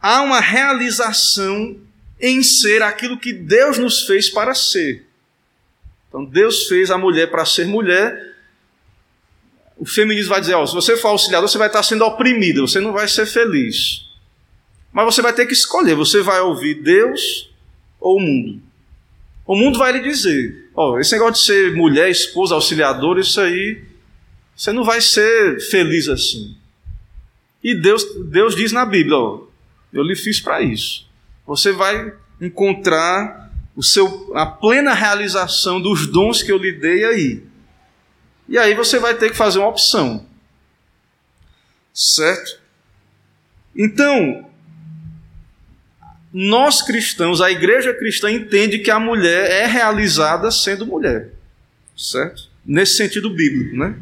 há uma realização em ser aquilo que Deus nos fez para ser. Então Deus fez a mulher para ser mulher. O feminismo vai dizer: ó, se você for auxiliador, você vai estar sendo oprimida, você não vai ser feliz. Mas você vai ter que escolher: você vai ouvir Deus ou o mundo? O mundo vai lhe dizer: ó, esse negócio de ser mulher, esposa, auxiliadora, isso aí, você não vai ser feliz assim. E Deus, Deus diz na Bíblia: ó, eu lhe fiz para isso. Você vai encontrar o seu, a plena realização dos dons que eu lhe dei aí. E aí você vai ter que fazer uma opção. Certo? Então, nós cristãos, a igreja cristã entende que a mulher é realizada sendo mulher. Certo? Nesse sentido bíblico, né?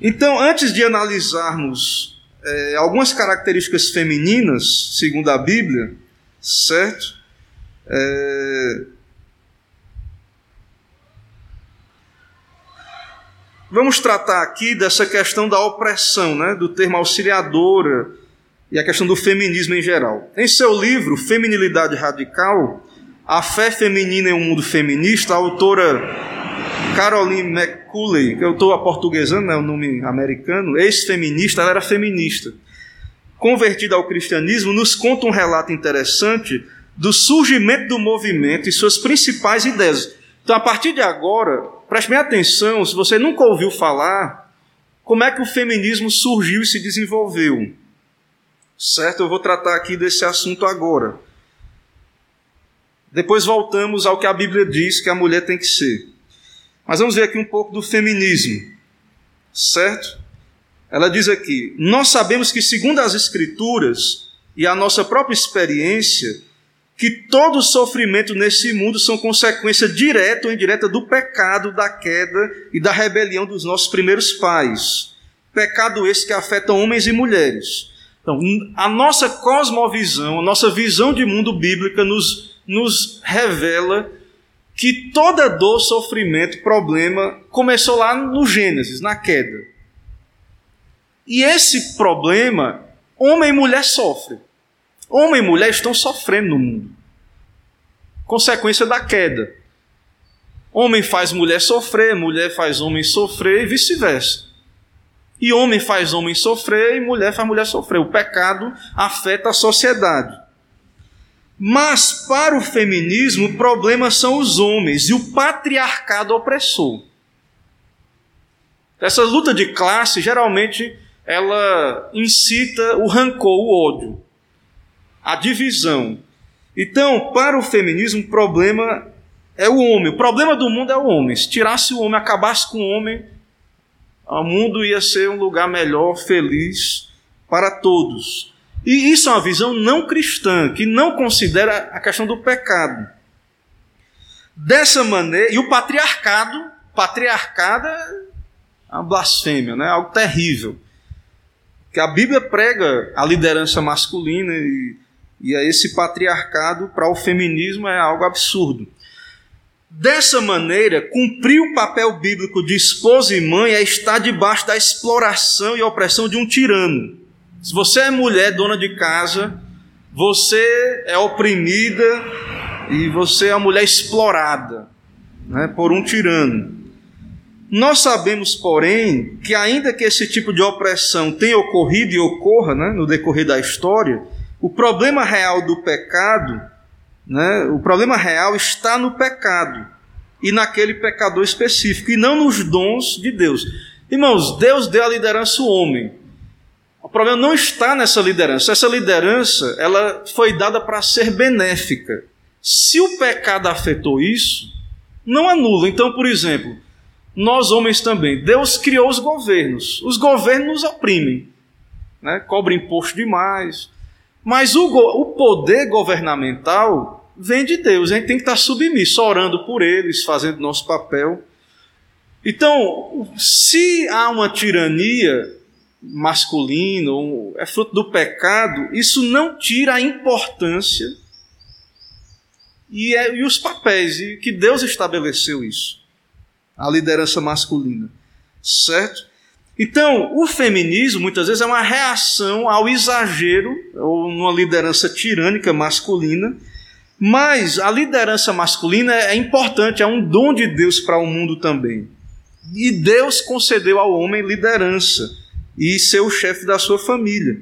Então, antes de analisarmos é, algumas características femininas, segundo a Bíblia, certo? É... Vamos tratar aqui dessa questão da opressão, né, do termo auxiliadora e a questão do feminismo em geral. Em seu livro Feminilidade Radical, A Fé Feminina em um Mundo Feminista, a autora Caroline McCulley, que eu estou aportuguesando, é o nome americano, ex-feminista, ela era feminista. Convertida ao cristianismo, nos conta um relato interessante do surgimento do movimento e suas principais ideias. Então, a partir de agora, preste bem atenção, se você nunca ouviu falar, como é que o feminismo surgiu e se desenvolveu. Certo? Eu vou tratar aqui desse assunto agora. Depois voltamos ao que a Bíblia diz que a mulher tem que ser. Mas vamos ver aqui um pouco do feminismo. Certo? Ela diz aqui: Nós sabemos que, segundo as Escrituras e a nossa própria experiência, que todo sofrimento nesse mundo são consequência direta ou indireta do pecado, da queda e da rebelião dos nossos primeiros pais. Pecado esse que afeta homens e mulheres. Então, a nossa cosmovisão, a nossa visão de mundo bíblica nos, nos revela que toda dor, sofrimento, problema começou lá no Gênesis, na queda. E esse problema, homem e mulher sofrem. Homem e mulher estão sofrendo no mundo. Consequência da queda. Homem faz mulher sofrer, mulher faz homem sofrer e vice-versa. E homem faz homem sofrer e mulher faz mulher sofrer. O pecado afeta a sociedade. Mas para o feminismo, o problema são os homens e o patriarcado opressor. Essa luta de classe geralmente ela incita o rancor, o ódio, a divisão. Então, para o feminismo, o problema é o homem. O problema do mundo é o homem. Se tirasse o homem, acabasse com o homem, o mundo ia ser um lugar melhor, feliz para todos. E isso é uma visão não cristã, que não considera a questão do pecado. Dessa maneira, e o patriarcado, patriarcado é uma blasfêmia, né? algo terrível. Que a Bíblia prega a liderança masculina e, e esse patriarcado para o feminismo é algo absurdo. Dessa maneira, cumprir o papel bíblico de esposa e mãe é estar debaixo da exploração e opressão de um tirano. Se você é mulher, dona de casa, você é oprimida e você é uma mulher explorada né, por um tirano. Nós sabemos, porém, que ainda que esse tipo de opressão tenha ocorrido e ocorra né, no decorrer da história, o problema real do pecado, né, o problema real está no pecado e naquele pecador específico, e não nos dons de Deus. Irmãos, Deus deu a liderança ao homem. Problema não está nessa liderança. Essa liderança, ela foi dada para ser benéfica. Se o pecado afetou isso, não anula. Então, por exemplo, nós homens também, Deus criou os governos. Os governos nos oprimem, né? cobram imposto demais. Mas o, o poder governamental vem de Deus. A gente tem que estar submisso, orando por eles, fazendo nosso papel. Então, se há uma tirania, masculino, é fruto do pecado, isso não tira a importância e, é, e os papéis, e que Deus estabeleceu isso, a liderança masculina, certo? Então, o feminismo muitas vezes é uma reação ao exagero ou numa liderança tirânica masculina, mas a liderança masculina é importante, é um dom de Deus para o mundo também. E Deus concedeu ao homem liderança e ser o chefe da sua família.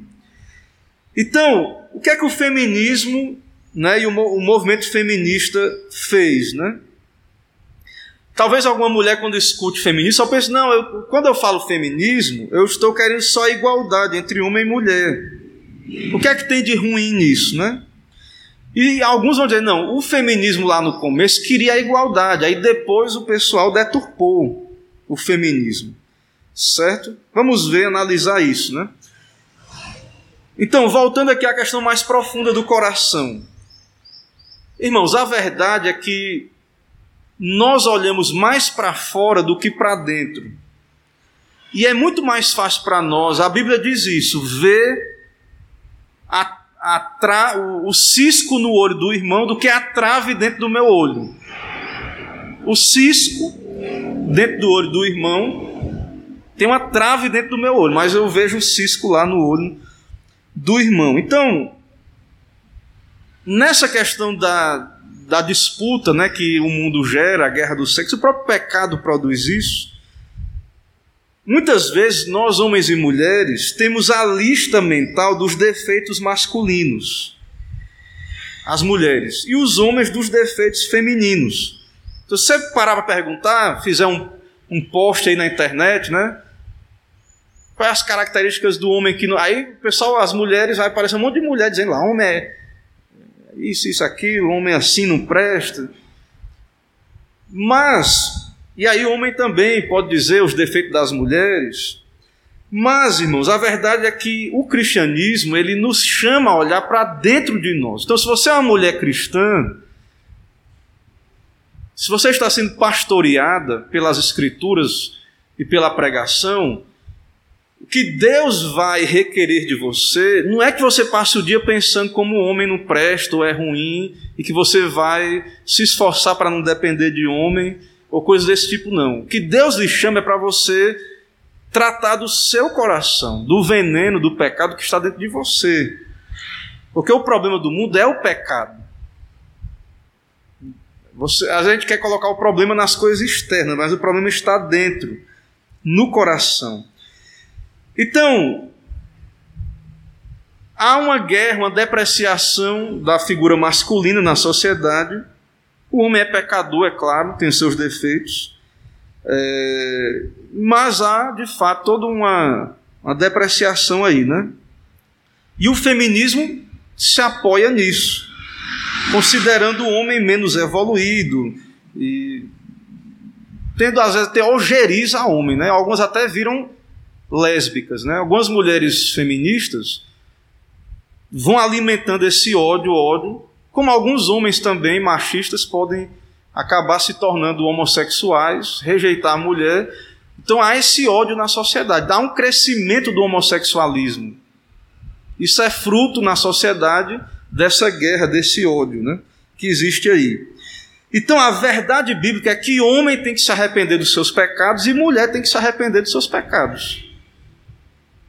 Então, o que é que o feminismo né, e o, o movimento feminista fez? Né? Talvez alguma mulher, quando escute feminismo, só pense: não, eu, quando eu falo feminismo, eu estou querendo só igualdade entre homem e mulher. O que é que tem de ruim nisso, né? E alguns vão dizer: não, o feminismo lá no começo queria a igualdade, aí depois o pessoal deturpou o feminismo certo? Vamos ver, analisar isso, né? Então, voltando aqui à questão mais profunda do coração. Irmãos, a verdade é que nós olhamos mais para fora do que para dentro. E é muito mais fácil para nós, a Bíblia diz isso, ver a, a tra, o, o cisco no olho do irmão do que a trave dentro do meu olho. O cisco dentro do olho do irmão tem uma trave dentro do meu olho, mas eu vejo um cisco lá no olho do irmão. Então, nessa questão da, da disputa né, que o mundo gera, a guerra do sexo, o próprio pecado produz isso. Muitas vezes nós, homens e mulheres, temos a lista mental dos defeitos masculinos, as mulheres, e os homens dos defeitos femininos. Então, se você parar para perguntar, fizer um, um post aí na internet, né? Quais as características do homem que. Aí o pessoal, as mulheres, vai aparecer um monte de mulher dizendo lá, homem é isso, isso, aquilo, homem assim não presta. Mas, e aí o homem também pode dizer os defeitos das mulheres. Mas, irmãos, a verdade é que o cristianismo, ele nos chama a olhar para dentro de nós. Então, se você é uma mulher cristã, se você está sendo pastoreada pelas escrituras e pela pregação, o que Deus vai requerer de você não é que você passe o dia pensando como o homem não presta ou é ruim e que você vai se esforçar para não depender de homem ou coisas desse tipo, não. O que Deus lhe chama é para você tratar do seu coração, do veneno, do pecado que está dentro de você. Porque o problema do mundo é o pecado. Você, a gente quer colocar o problema nas coisas externas, mas o problema está dentro, no coração. Então, há uma guerra, uma depreciação da figura masculina na sociedade. O homem é pecador, é claro, tem seus defeitos. É, mas há, de fato, toda uma, uma depreciação aí, né? E o feminismo se apoia nisso, considerando o homem menos evoluído e tendo às vezes até ojeriza a homem, né? Algumas até viram lésbicas, né? Algumas mulheres feministas vão alimentando esse ódio, ódio, como alguns homens também machistas podem acabar se tornando homossexuais, rejeitar a mulher. Então há esse ódio na sociedade, dá um crescimento do homossexualismo. Isso é fruto na sociedade dessa guerra, desse ódio né, que existe aí. Então a verdade bíblica é que homem tem que se arrepender dos seus pecados e mulher tem que se arrepender dos seus pecados.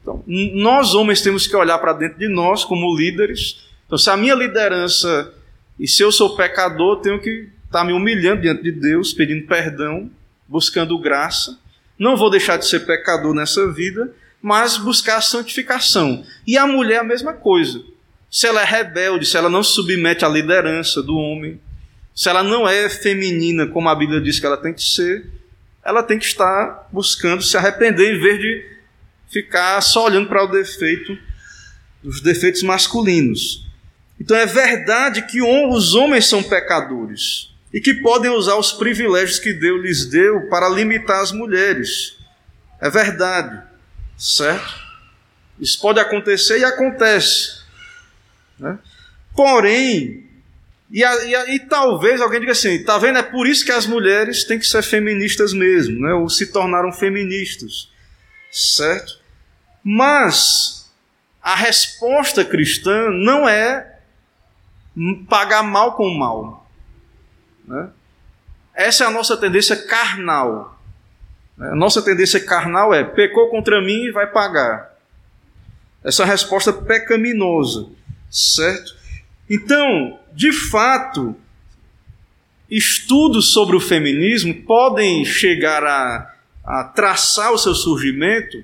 Então, nós homens temos que olhar para dentro de nós como líderes. Então, se a minha liderança e se eu sou pecador, tenho que estar tá me humilhando diante de Deus, pedindo perdão, buscando graça. Não vou deixar de ser pecador nessa vida, mas buscar a santificação. E a mulher a mesma coisa. Se ela é rebelde, se ela não se submete à liderança do homem, se ela não é feminina como a Bíblia diz que ela tem que ser, ela tem que estar buscando se arrepender em vez de ficar só olhando para o defeito, os defeitos masculinos. Então é verdade que os homens são pecadores e que podem usar os privilégios que Deus lhes deu para limitar as mulheres. É verdade, certo? Isso pode acontecer e acontece. Né? Porém, e, e, e, talvez alguém diga assim: tá vendo? É por isso que as mulheres têm que ser feministas mesmo, né? ou se tornaram feministas certo? Mas a resposta cristã não é pagar mal com mal. Né? Essa é a nossa tendência carnal. A nossa tendência carnal é pecou contra mim vai pagar. Essa é resposta pecaminosa, certo? Então, de fato, estudos sobre o feminismo podem chegar a a traçar o seu surgimento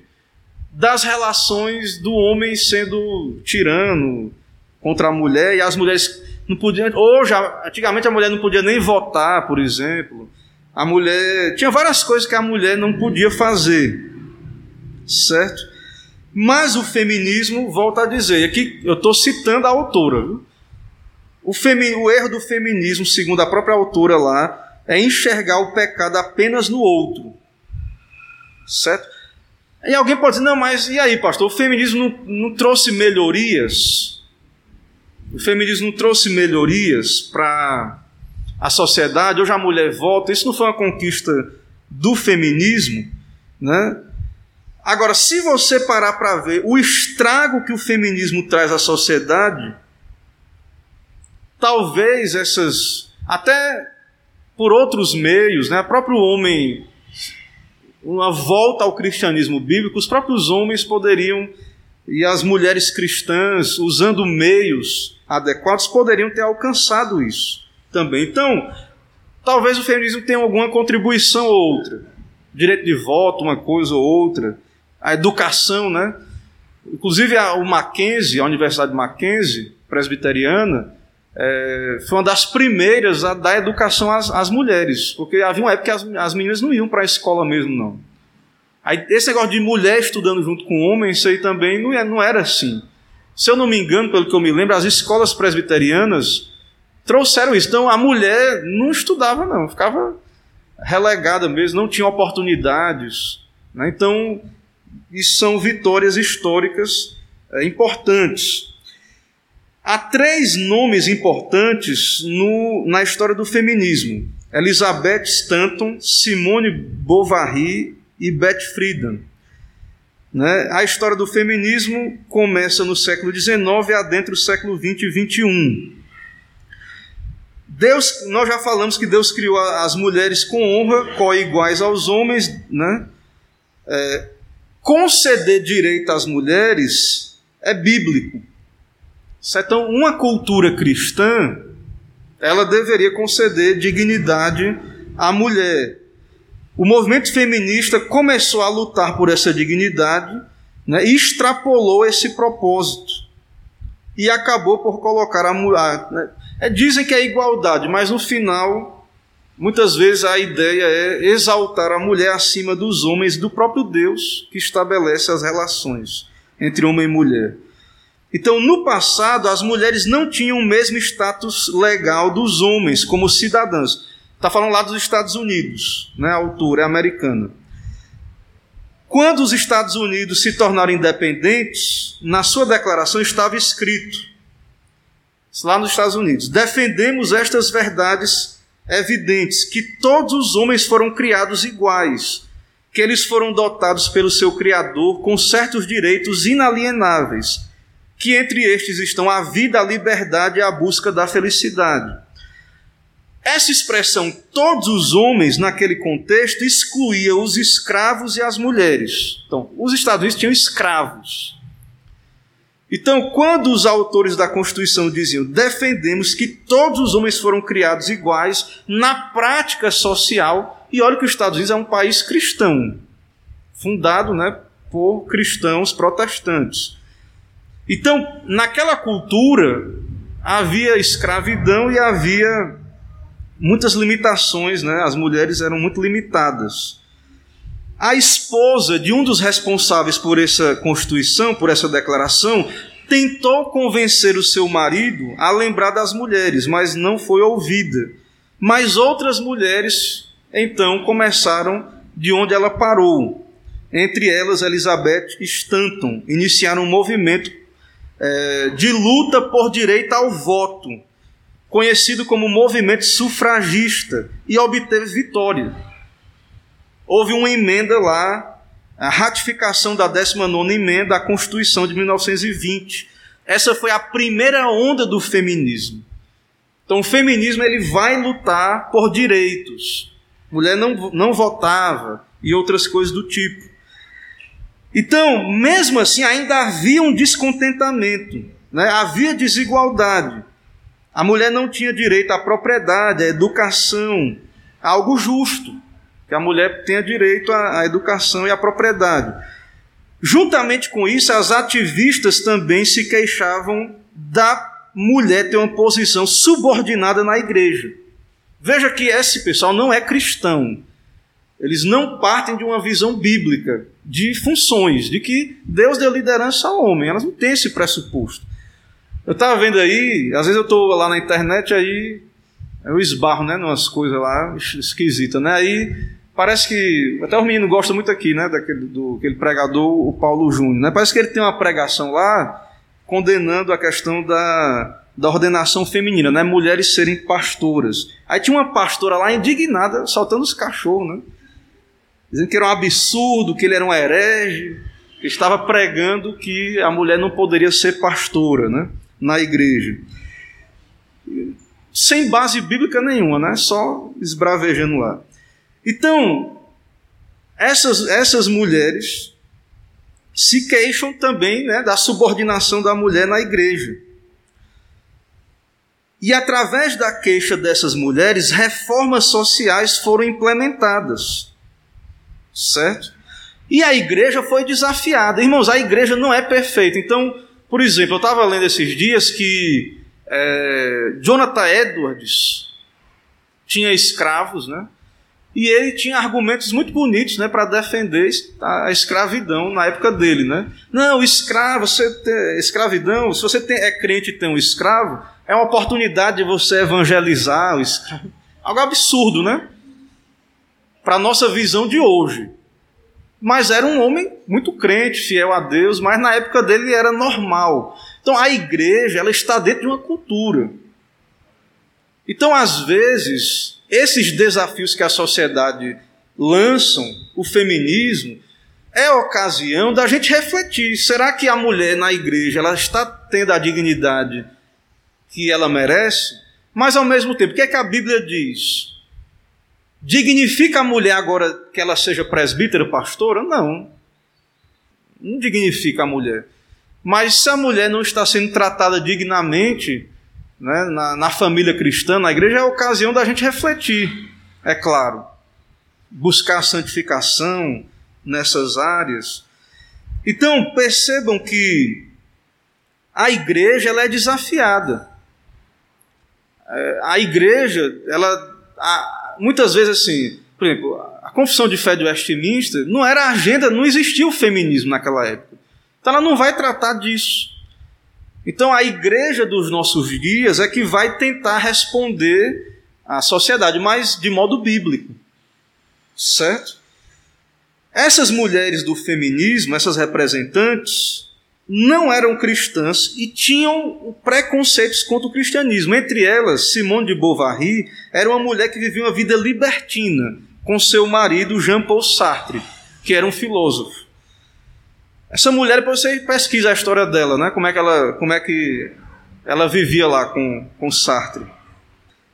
das relações do homem sendo tirano contra a mulher e as mulheres não podiam hoje antigamente a mulher não podia nem votar por exemplo a mulher tinha várias coisas que a mulher não podia fazer certo mas o feminismo volta a dizer aqui eu estou citando a autora viu? O, femi, o erro do feminismo segundo a própria autora lá é enxergar o pecado apenas no outro Certo? E alguém pode dizer, não, mas e aí, pastor? O feminismo não, não trouxe melhorias? O feminismo não trouxe melhorias para a sociedade? Hoje a mulher volta. Isso não foi uma conquista do feminismo, né? Agora, se você parar para ver o estrago que o feminismo traz à sociedade, talvez essas, até por outros meios, né, o próprio homem uma volta ao cristianismo bíblico, os próprios homens poderiam, e as mulheres cristãs, usando meios adequados, poderiam ter alcançado isso também. Então, talvez o feminismo tenha alguma contribuição ou outra. Direito de voto, uma coisa ou outra. A educação, né? Inclusive, a, o Mackenzie, a Universidade de Mackenzie, presbiteriana, é, foi uma das primeiras a dar educação às, às mulheres, porque havia uma época que as, as meninas não iam para a escola mesmo, não. Aí, esse negócio de mulher estudando junto com homem, isso aí também não, é, não era assim. Se eu não me engano, pelo que eu me lembro, as escolas presbiterianas trouxeram isso. Então, a mulher não estudava, não, ficava relegada mesmo, não tinha oportunidades. Né? Então, isso são vitórias históricas é, importantes. Há três nomes importantes no, na história do feminismo: Elizabeth Stanton, Simone Bovary e Beth Friedan. Né? A história do feminismo começa no século XIX e adentra o século XX e XXI. Deus, nós já falamos que Deus criou as mulheres com honra, co-iguais aos homens, né? É, conceder direito às mulheres é bíblico. Então, uma cultura cristã, ela deveria conceder dignidade à mulher. O movimento feminista começou a lutar por essa dignidade né, e extrapolou esse propósito. E acabou por colocar a mulher. Né, é, dizem que é igualdade, mas no final, muitas vezes a ideia é exaltar a mulher acima dos homens, do próprio Deus que estabelece as relações entre homem e mulher. Então, no passado, as mulheres não tinham o mesmo status legal dos homens como cidadãs. Está falando lá dos Estados Unidos, né? a altura é americana. Quando os Estados Unidos se tornaram independentes, na sua declaração estava escrito, lá nos Estados Unidos, defendemos estas verdades evidentes, que todos os homens foram criados iguais, que eles foram dotados pelo seu Criador com certos direitos inalienáveis que entre estes estão a vida, a liberdade e a busca da felicidade. Essa expressão, todos os homens, naquele contexto, excluía os escravos e as mulheres. Então, os Estados Unidos tinham escravos. Então, quando os autores da Constituição diziam defendemos que todos os homens foram criados iguais na prática social, e olha que os Estados Unidos é um país cristão, fundado né, por cristãos protestantes. Então, naquela cultura, havia escravidão e havia muitas limitações, né? as mulheres eram muito limitadas. A esposa de um dos responsáveis por essa constituição, por essa declaração, tentou convencer o seu marido a lembrar das mulheres, mas não foi ouvida. Mas outras mulheres então começaram de onde ela parou. Entre elas, Elizabeth Stanton iniciaram um movimento é, de luta por direito ao voto, conhecido como movimento sufragista, e obteve vitória. Houve uma emenda lá, a ratificação da 19 emenda à Constituição de 1920. Essa foi a primeira onda do feminismo. Então, o feminismo ele vai lutar por direitos. Mulher não, não votava e outras coisas do tipo. Então, mesmo assim, ainda havia um descontentamento, né? havia desigualdade. A mulher não tinha direito à propriedade, à educação, a algo justo, que a mulher tenha direito à, educação e à propriedade. Juntamente com isso, as ativistas também se queixavam da mulher ter uma posição subordinada na igreja. Veja que esse pessoal não é cristão. Eles não partem de uma visão bíblica de funções, de que Deus deu liderança ao homem. Elas não têm esse pressuposto. Eu estava vendo aí, às vezes eu estou lá na internet, aí eu esbarro, né, umas coisas lá esquisitas, né? Aí parece que até os meninos gostam muito aqui, né, daquele do aquele pregador, o Paulo Júnior, né? Parece que ele tem uma pregação lá condenando a questão da da ordenação feminina, né? Mulheres serem pastoras. Aí tinha uma pastora lá indignada, soltando os cachorros, né? dizendo que era um absurdo, que ele era um herege, que estava pregando que a mulher não poderia ser pastora né, na igreja. Sem base bíblica nenhuma, né, só esbravejando lá. Então, essas, essas mulheres se queixam também né, da subordinação da mulher na igreja. E através da queixa dessas mulheres, reformas sociais foram implementadas certo? E a igreja foi desafiada. Irmãos, a igreja não é perfeita. Então, por exemplo, eu estava lendo esses dias que é, Jonathan Edwards tinha escravos, né? E ele tinha argumentos muito bonitos, né, para defender a escravidão na época dele, né? Não, escravo, você tem, escravidão, se você tem, é crente e tem um escravo, é uma oportunidade de você evangelizar o escravo. Algo absurdo, né? para a nossa visão de hoje. Mas era um homem muito crente, fiel a Deus, mas na época dele era normal. Então a igreja ela está dentro de uma cultura. Então, às vezes, esses desafios que a sociedade lançam, o feminismo, é ocasião da gente refletir: será que a mulher na igreja ela está tendo a dignidade que ela merece? Mas ao mesmo tempo, o que é que a Bíblia diz? Dignifica a mulher agora que ela seja presbítera, pastora? Não. Não dignifica a mulher. Mas se a mulher não está sendo tratada dignamente né, na, na família cristã, na igreja, é a ocasião da gente refletir, é claro. Buscar santificação nessas áreas. Então, percebam que a igreja ela é desafiada. É, a igreja, ela muitas vezes assim, por exemplo, a confissão de fé de Westminster não era agenda, não existia o feminismo naquela época. Então ela não vai tratar disso. Então a igreja dos nossos dias é que vai tentar responder à sociedade, mas de modo bíblico. Certo? Essas mulheres do feminismo, essas representantes, não eram cristãs e tinham preconceitos contra o cristianismo. Entre elas, Simone de Bovary era uma mulher que vivia uma vida libertina com seu marido Jean-Paul Sartre, que era um filósofo. Essa mulher, depois você pesquisa a história dela, né? Como é que ela, como é que ela vivia lá com, com Sartre.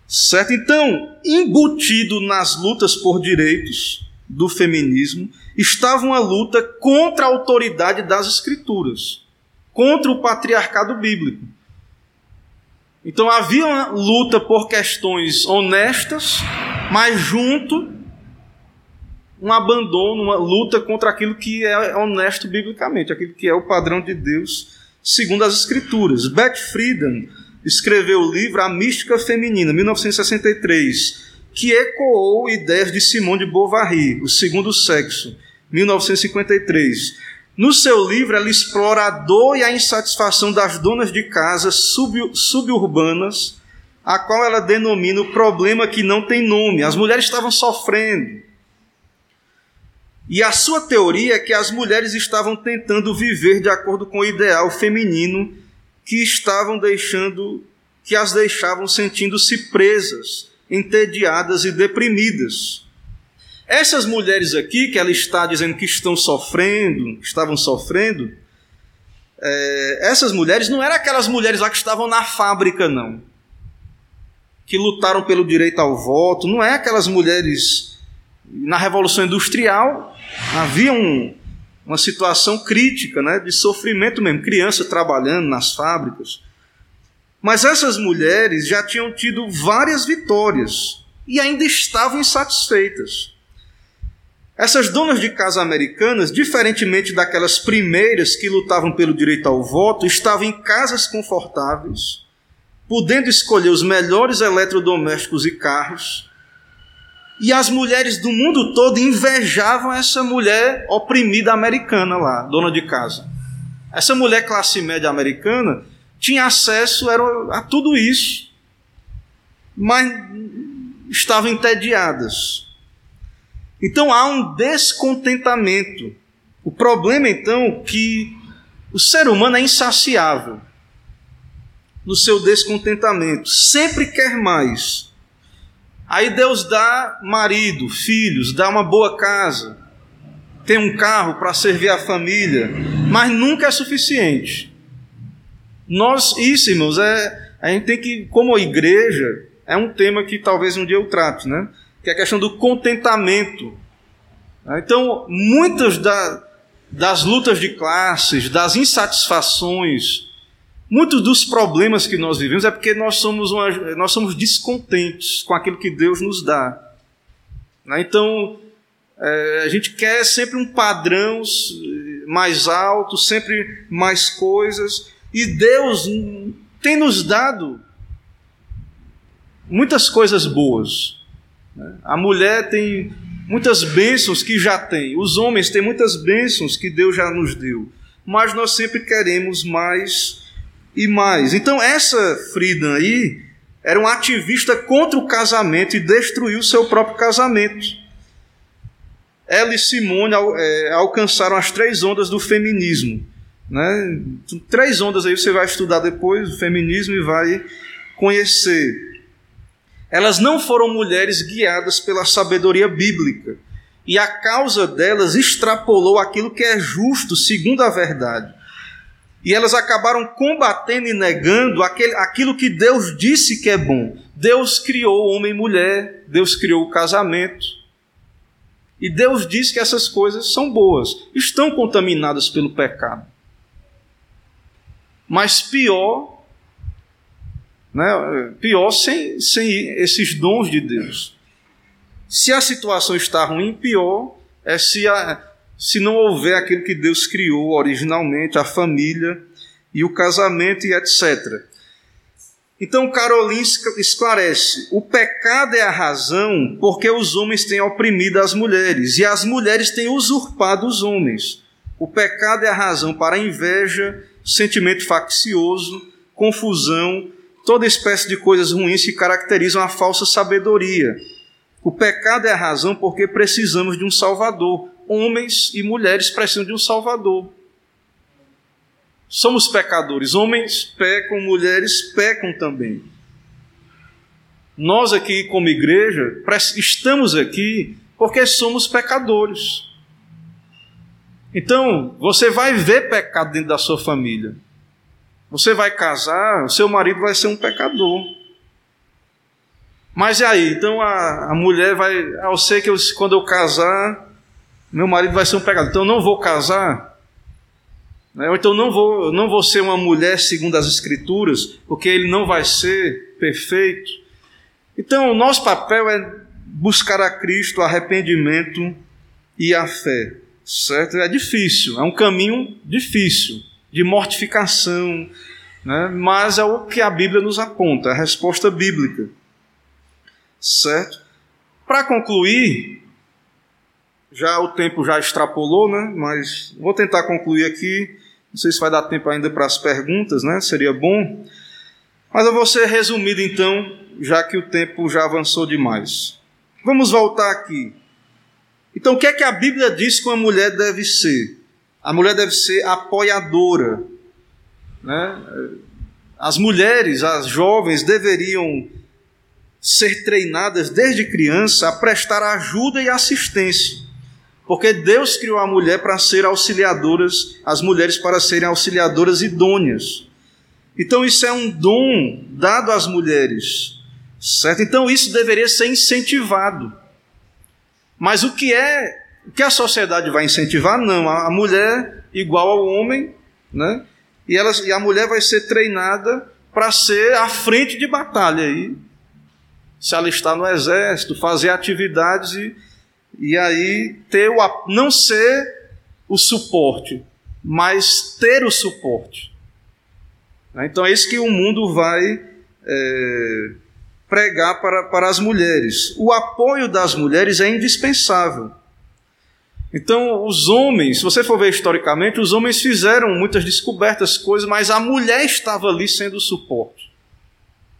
Certo? Então, embutido nas lutas por direitos do feminismo, estava uma luta contra a autoridade das escrituras, contra o patriarcado bíblico. Então havia uma luta por questões honestas, mas junto um abandono, uma luta contra aquilo que é honesto biblicamente, aquilo que é o padrão de Deus segundo as escrituras. Beth Friedan escreveu o livro A Mística Feminina, 1963, que ecoou ideias de Simone de Bovary, o segundo sexo, 1953. No seu livro, ela explora a dor e a insatisfação das donas de casa sub, suburbanas, a qual ela denomina o problema que não tem nome. As mulheres estavam sofrendo. E a sua teoria é que as mulheres estavam tentando viver de acordo com o ideal feminino que estavam deixando, que as deixavam sentindo-se presas, entediadas e deprimidas. Essas mulheres aqui, que ela está dizendo que estão sofrendo, estavam sofrendo, é, essas mulheres não eram aquelas mulheres lá que estavam na fábrica, não. Que lutaram pelo direito ao voto, não é aquelas mulheres. Na Revolução Industrial havia um, uma situação crítica, né, de sofrimento mesmo, criança trabalhando nas fábricas. Mas essas mulheres já tinham tido várias vitórias e ainda estavam insatisfeitas. Essas donas de casa americanas, diferentemente daquelas primeiras que lutavam pelo direito ao voto, estavam em casas confortáveis, podendo escolher os melhores eletrodomésticos e carros. E as mulheres do mundo todo invejavam essa mulher oprimida americana lá, dona de casa. Essa mulher classe média americana tinha acesso a tudo isso, mas estavam entediadas então há um descontentamento. O problema então é que o ser humano é insaciável no seu descontentamento, sempre quer mais. Aí Deus dá marido, filhos, dá uma boa casa, tem um carro para servir a família, mas nunca é suficiente. Nós, isso, irmãos, é, a gente tem que, como igreja, é um tema que talvez um dia eu trate, né? que é a questão do contentamento. Então, muitas da, das lutas de classes, das insatisfações, muitos dos problemas que nós vivemos é porque nós somos, uma, nós somos descontentes com aquilo que Deus nos dá. Então, é, a gente quer sempre um padrão mais alto, sempre mais coisas, e Deus tem nos dado muitas coisas boas. A mulher tem muitas bênçãos que já tem, os homens têm muitas bênçãos que Deus já nos deu, mas nós sempre queremos mais e mais. Então, essa Frida aí era um ativista contra o casamento e destruiu seu próprio casamento. Ela e Simone é, alcançaram as três ondas do feminismo. Né? Três ondas aí você vai estudar depois, o feminismo, e vai conhecer. Elas não foram mulheres guiadas pela sabedoria bíblica. e a causa delas extrapolou aquilo que é justo segundo a verdade. E elas acabaram combatendo e negando aquele, aquilo que Deus disse que é bom. Deus criou homem e mulher, Deus criou o casamento. E Deus diz que essas coisas são boas, estão contaminadas pelo pecado. Mas pior, né, pior sem, sem esses dons de Deus. Se a situação está ruim, pior é se, a, se não houver aquilo que Deus criou originalmente, a família e o casamento e etc. Então Caroline esclarece: o pecado é a razão porque os homens têm oprimido as mulheres e as mulheres têm usurpado os homens. O pecado é a razão para a inveja, sentimento faccioso, confusão, toda espécie de coisas ruins que caracterizam a falsa sabedoria. O pecado é a razão porque precisamos de um Salvador. Homens e mulheres precisam de um Salvador. Somos pecadores. Homens pecam, mulheres pecam também. Nós aqui, como igreja, estamos aqui porque somos pecadores. Então, você vai ver pecado dentro da sua família. Você vai casar, o seu marido vai ser um pecador. Mas e aí? Então a, a mulher vai. Eu sei que eu, quando eu casar, meu marido vai ser um pecador. Então eu não vou casar. Né? Ou então não vou, não vou ser uma mulher segundo as Escrituras, porque ele não vai ser perfeito. Então, o nosso papel é buscar a Cristo, arrependimento e a fé. Certo? É difícil, é um caminho difícil, de mortificação, né? mas é o que a Bíblia nos aponta, a resposta bíblica. Certo? Para concluir, já o tempo já extrapolou, né? mas vou tentar concluir aqui não sei se vai dar tempo ainda para as perguntas, né? Seria bom. Mas eu vou ser resumido então, já que o tempo já avançou demais. Vamos voltar aqui. Então, o que é que a Bíblia diz que uma mulher deve ser? A mulher deve ser apoiadora. Né? As mulheres, as jovens, deveriam ser treinadas desde criança a prestar ajuda e assistência. Porque Deus criou a mulher para ser auxiliadoras, as mulheres para serem auxiliadoras idôneas. Então isso é um dom dado às mulheres, certo? Então isso deveria ser incentivado. Mas o que é, o que a sociedade vai incentivar? Não, a mulher igual ao homem, né? E, ela, e a mulher vai ser treinada para ser à frente de batalha aí, se alistar no exército, fazer atividades e e aí ter o, não ser o suporte, mas ter o suporte. Né? Então é isso que o mundo vai é, pregar para, para as mulheres. O apoio das mulheres é indispensável. Então, os homens, se você for ver historicamente, os homens fizeram muitas descobertas, coisas, mas a mulher estava ali sendo o suporte.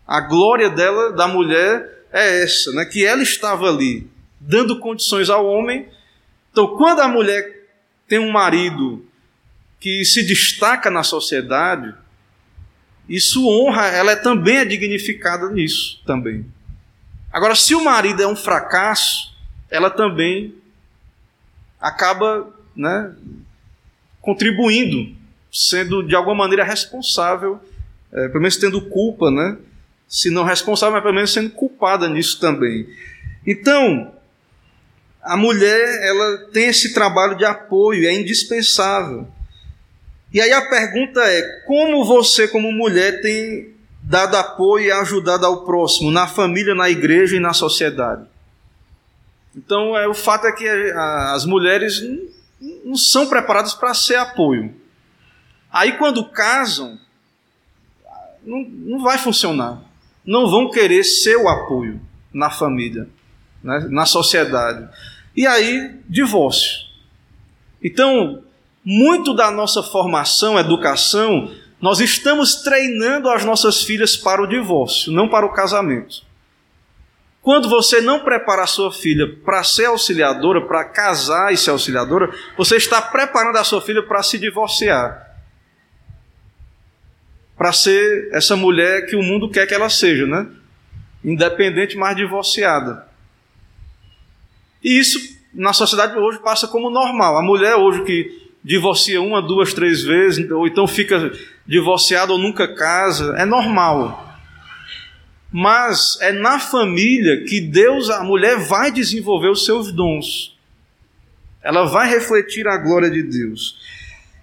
A glória dela, da mulher, é essa, né? que ela estava ali dando condições ao homem. Então, quando a mulher tem um marido que se destaca na sociedade, isso honra, ela é também é dignificada nisso também. Agora, se o marido é um fracasso, ela também acaba, né, contribuindo, sendo de alguma maneira responsável, é, pelo menos tendo culpa, né? Se não responsável, mas pelo menos sendo culpada nisso também. Então, a mulher ela tem esse trabalho de apoio, é indispensável. E aí a pergunta é: como você, como mulher, tem dado apoio e ajudado ao próximo, na família, na igreja e na sociedade? Então, é, o fato é que a, as mulheres não, não são preparadas para ser apoio. Aí, quando casam, não, não vai funcionar. Não vão querer ser o apoio na família né, na sociedade. E aí, divórcio. Então, muito da nossa formação, educação, nós estamos treinando as nossas filhas para o divórcio, não para o casamento. Quando você não prepara a sua filha para ser auxiliadora, para casar e ser auxiliadora, você está preparando a sua filha para se divorciar. Para ser essa mulher que o mundo quer que ela seja, né? Independente, mas divorciada. E isso na sociedade hoje passa como normal. A mulher hoje que divorcia uma, duas, três vezes, ou então fica divorciada ou nunca casa, é normal. Mas é na família que Deus, a mulher vai desenvolver os seus dons. Ela vai refletir a glória de Deus.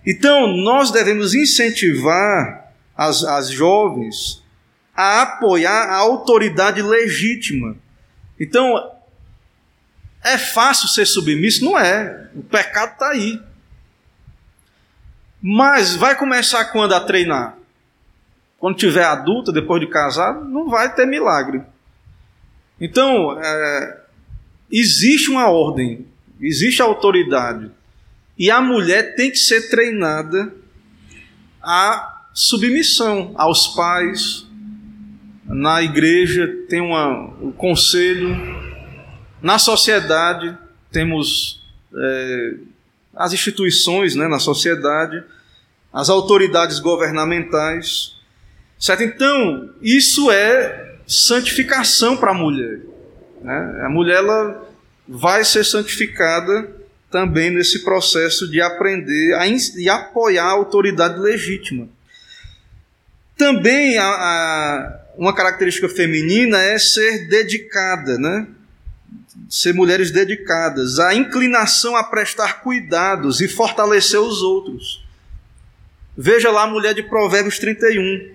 Então, nós devemos incentivar as, as jovens a apoiar a autoridade legítima. Então, é fácil ser submisso? Não é. O pecado está aí. Mas vai começar quando a treinar? Quando tiver adulta, depois de casado, não vai ter milagre. Então, é, existe uma ordem, existe autoridade. E a mulher tem que ser treinada à submissão aos pais. Na igreja tem uma, um conselho. Na sociedade temos é, as instituições né, na sociedade, as autoridades governamentais. Certo? Então, isso é santificação para a mulher. Né? A mulher ela vai ser santificada também nesse processo de aprender a, e apoiar a autoridade legítima. Também a, a, uma característica feminina é ser dedicada, né? Ser mulheres dedicadas, a inclinação a prestar cuidados e fortalecer os outros. Veja lá a mulher de Provérbios 31.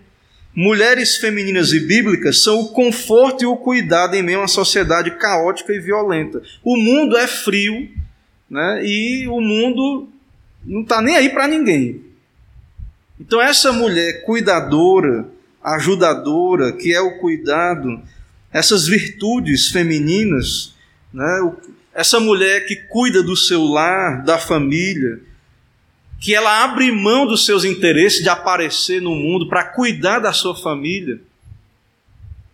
Mulheres femininas e bíblicas são o conforto e o cuidado em meio a uma sociedade caótica e violenta. O mundo é frio, né? E o mundo não está nem aí para ninguém. Então essa mulher cuidadora, ajudadora, que é o cuidado, essas virtudes femininas, né? essa mulher que cuida do seu lar, da família, que ela abre mão dos seus interesses de aparecer no mundo para cuidar da sua família,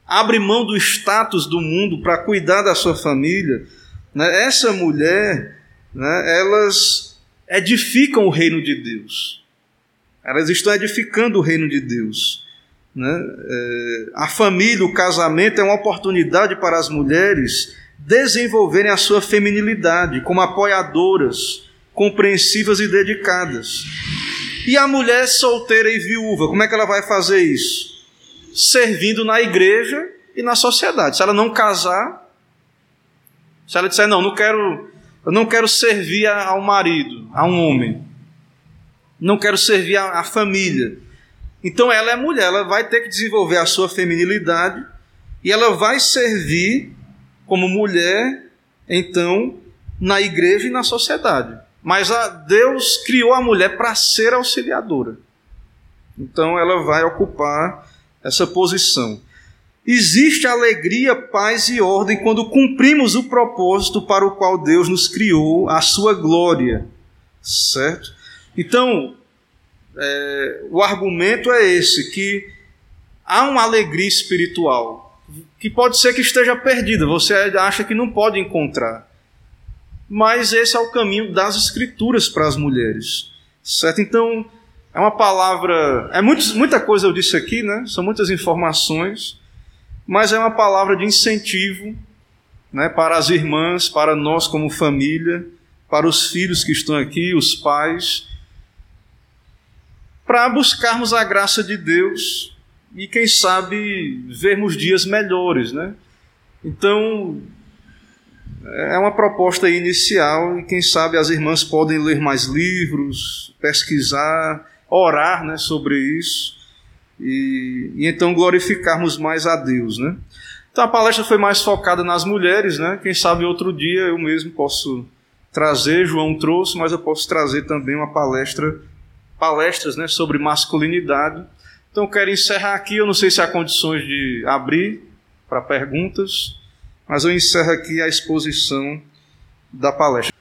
abre mão do status do mundo para cuidar da sua família, né? essa mulher, né? elas edificam o reino de Deus. Elas estão edificando o reino de Deus. Né? É, a família, o casamento é uma oportunidade para as mulheres desenvolverem a sua feminilidade como apoiadoras compreensivas e dedicadas. E a mulher solteira e viúva, como é que ela vai fazer isso? Servindo na igreja e na sociedade. Se ela não casar, se ela disser, não, não quero, eu não quero servir ao marido, a um homem, não quero servir à família. Então ela é mulher, ela vai ter que desenvolver a sua feminilidade e ela vai servir como mulher, então, na igreja e na sociedade. Mas Deus criou a mulher para ser auxiliadora. Então ela vai ocupar essa posição. Existe alegria, paz e ordem quando cumprimos o propósito para o qual Deus nos criou, a sua glória. Certo? Então, é, o argumento é esse: que há uma alegria espiritual que pode ser que esteja perdida, você acha que não pode encontrar. Mas esse é o caminho das escrituras para as mulheres, certo? Então, é uma palavra, é muito, muita coisa eu disse aqui, né? São muitas informações, mas é uma palavra de incentivo, né, para as irmãs, para nós como família, para os filhos que estão aqui, os pais, para buscarmos a graça de Deus e quem sabe vermos dias melhores, né? Então, é uma proposta inicial e quem sabe as irmãs podem ler mais livros, pesquisar, orar né, sobre isso e, e então glorificarmos mais a Deus. Né? Então a palestra foi mais focada nas mulheres, né? quem sabe outro dia eu mesmo posso trazer, João trouxe, mas eu posso trazer também uma palestra, palestras né, sobre masculinidade. Então eu quero encerrar aqui, eu não sei se há condições de abrir para perguntas. Mas eu encerro aqui a exposição da palestra.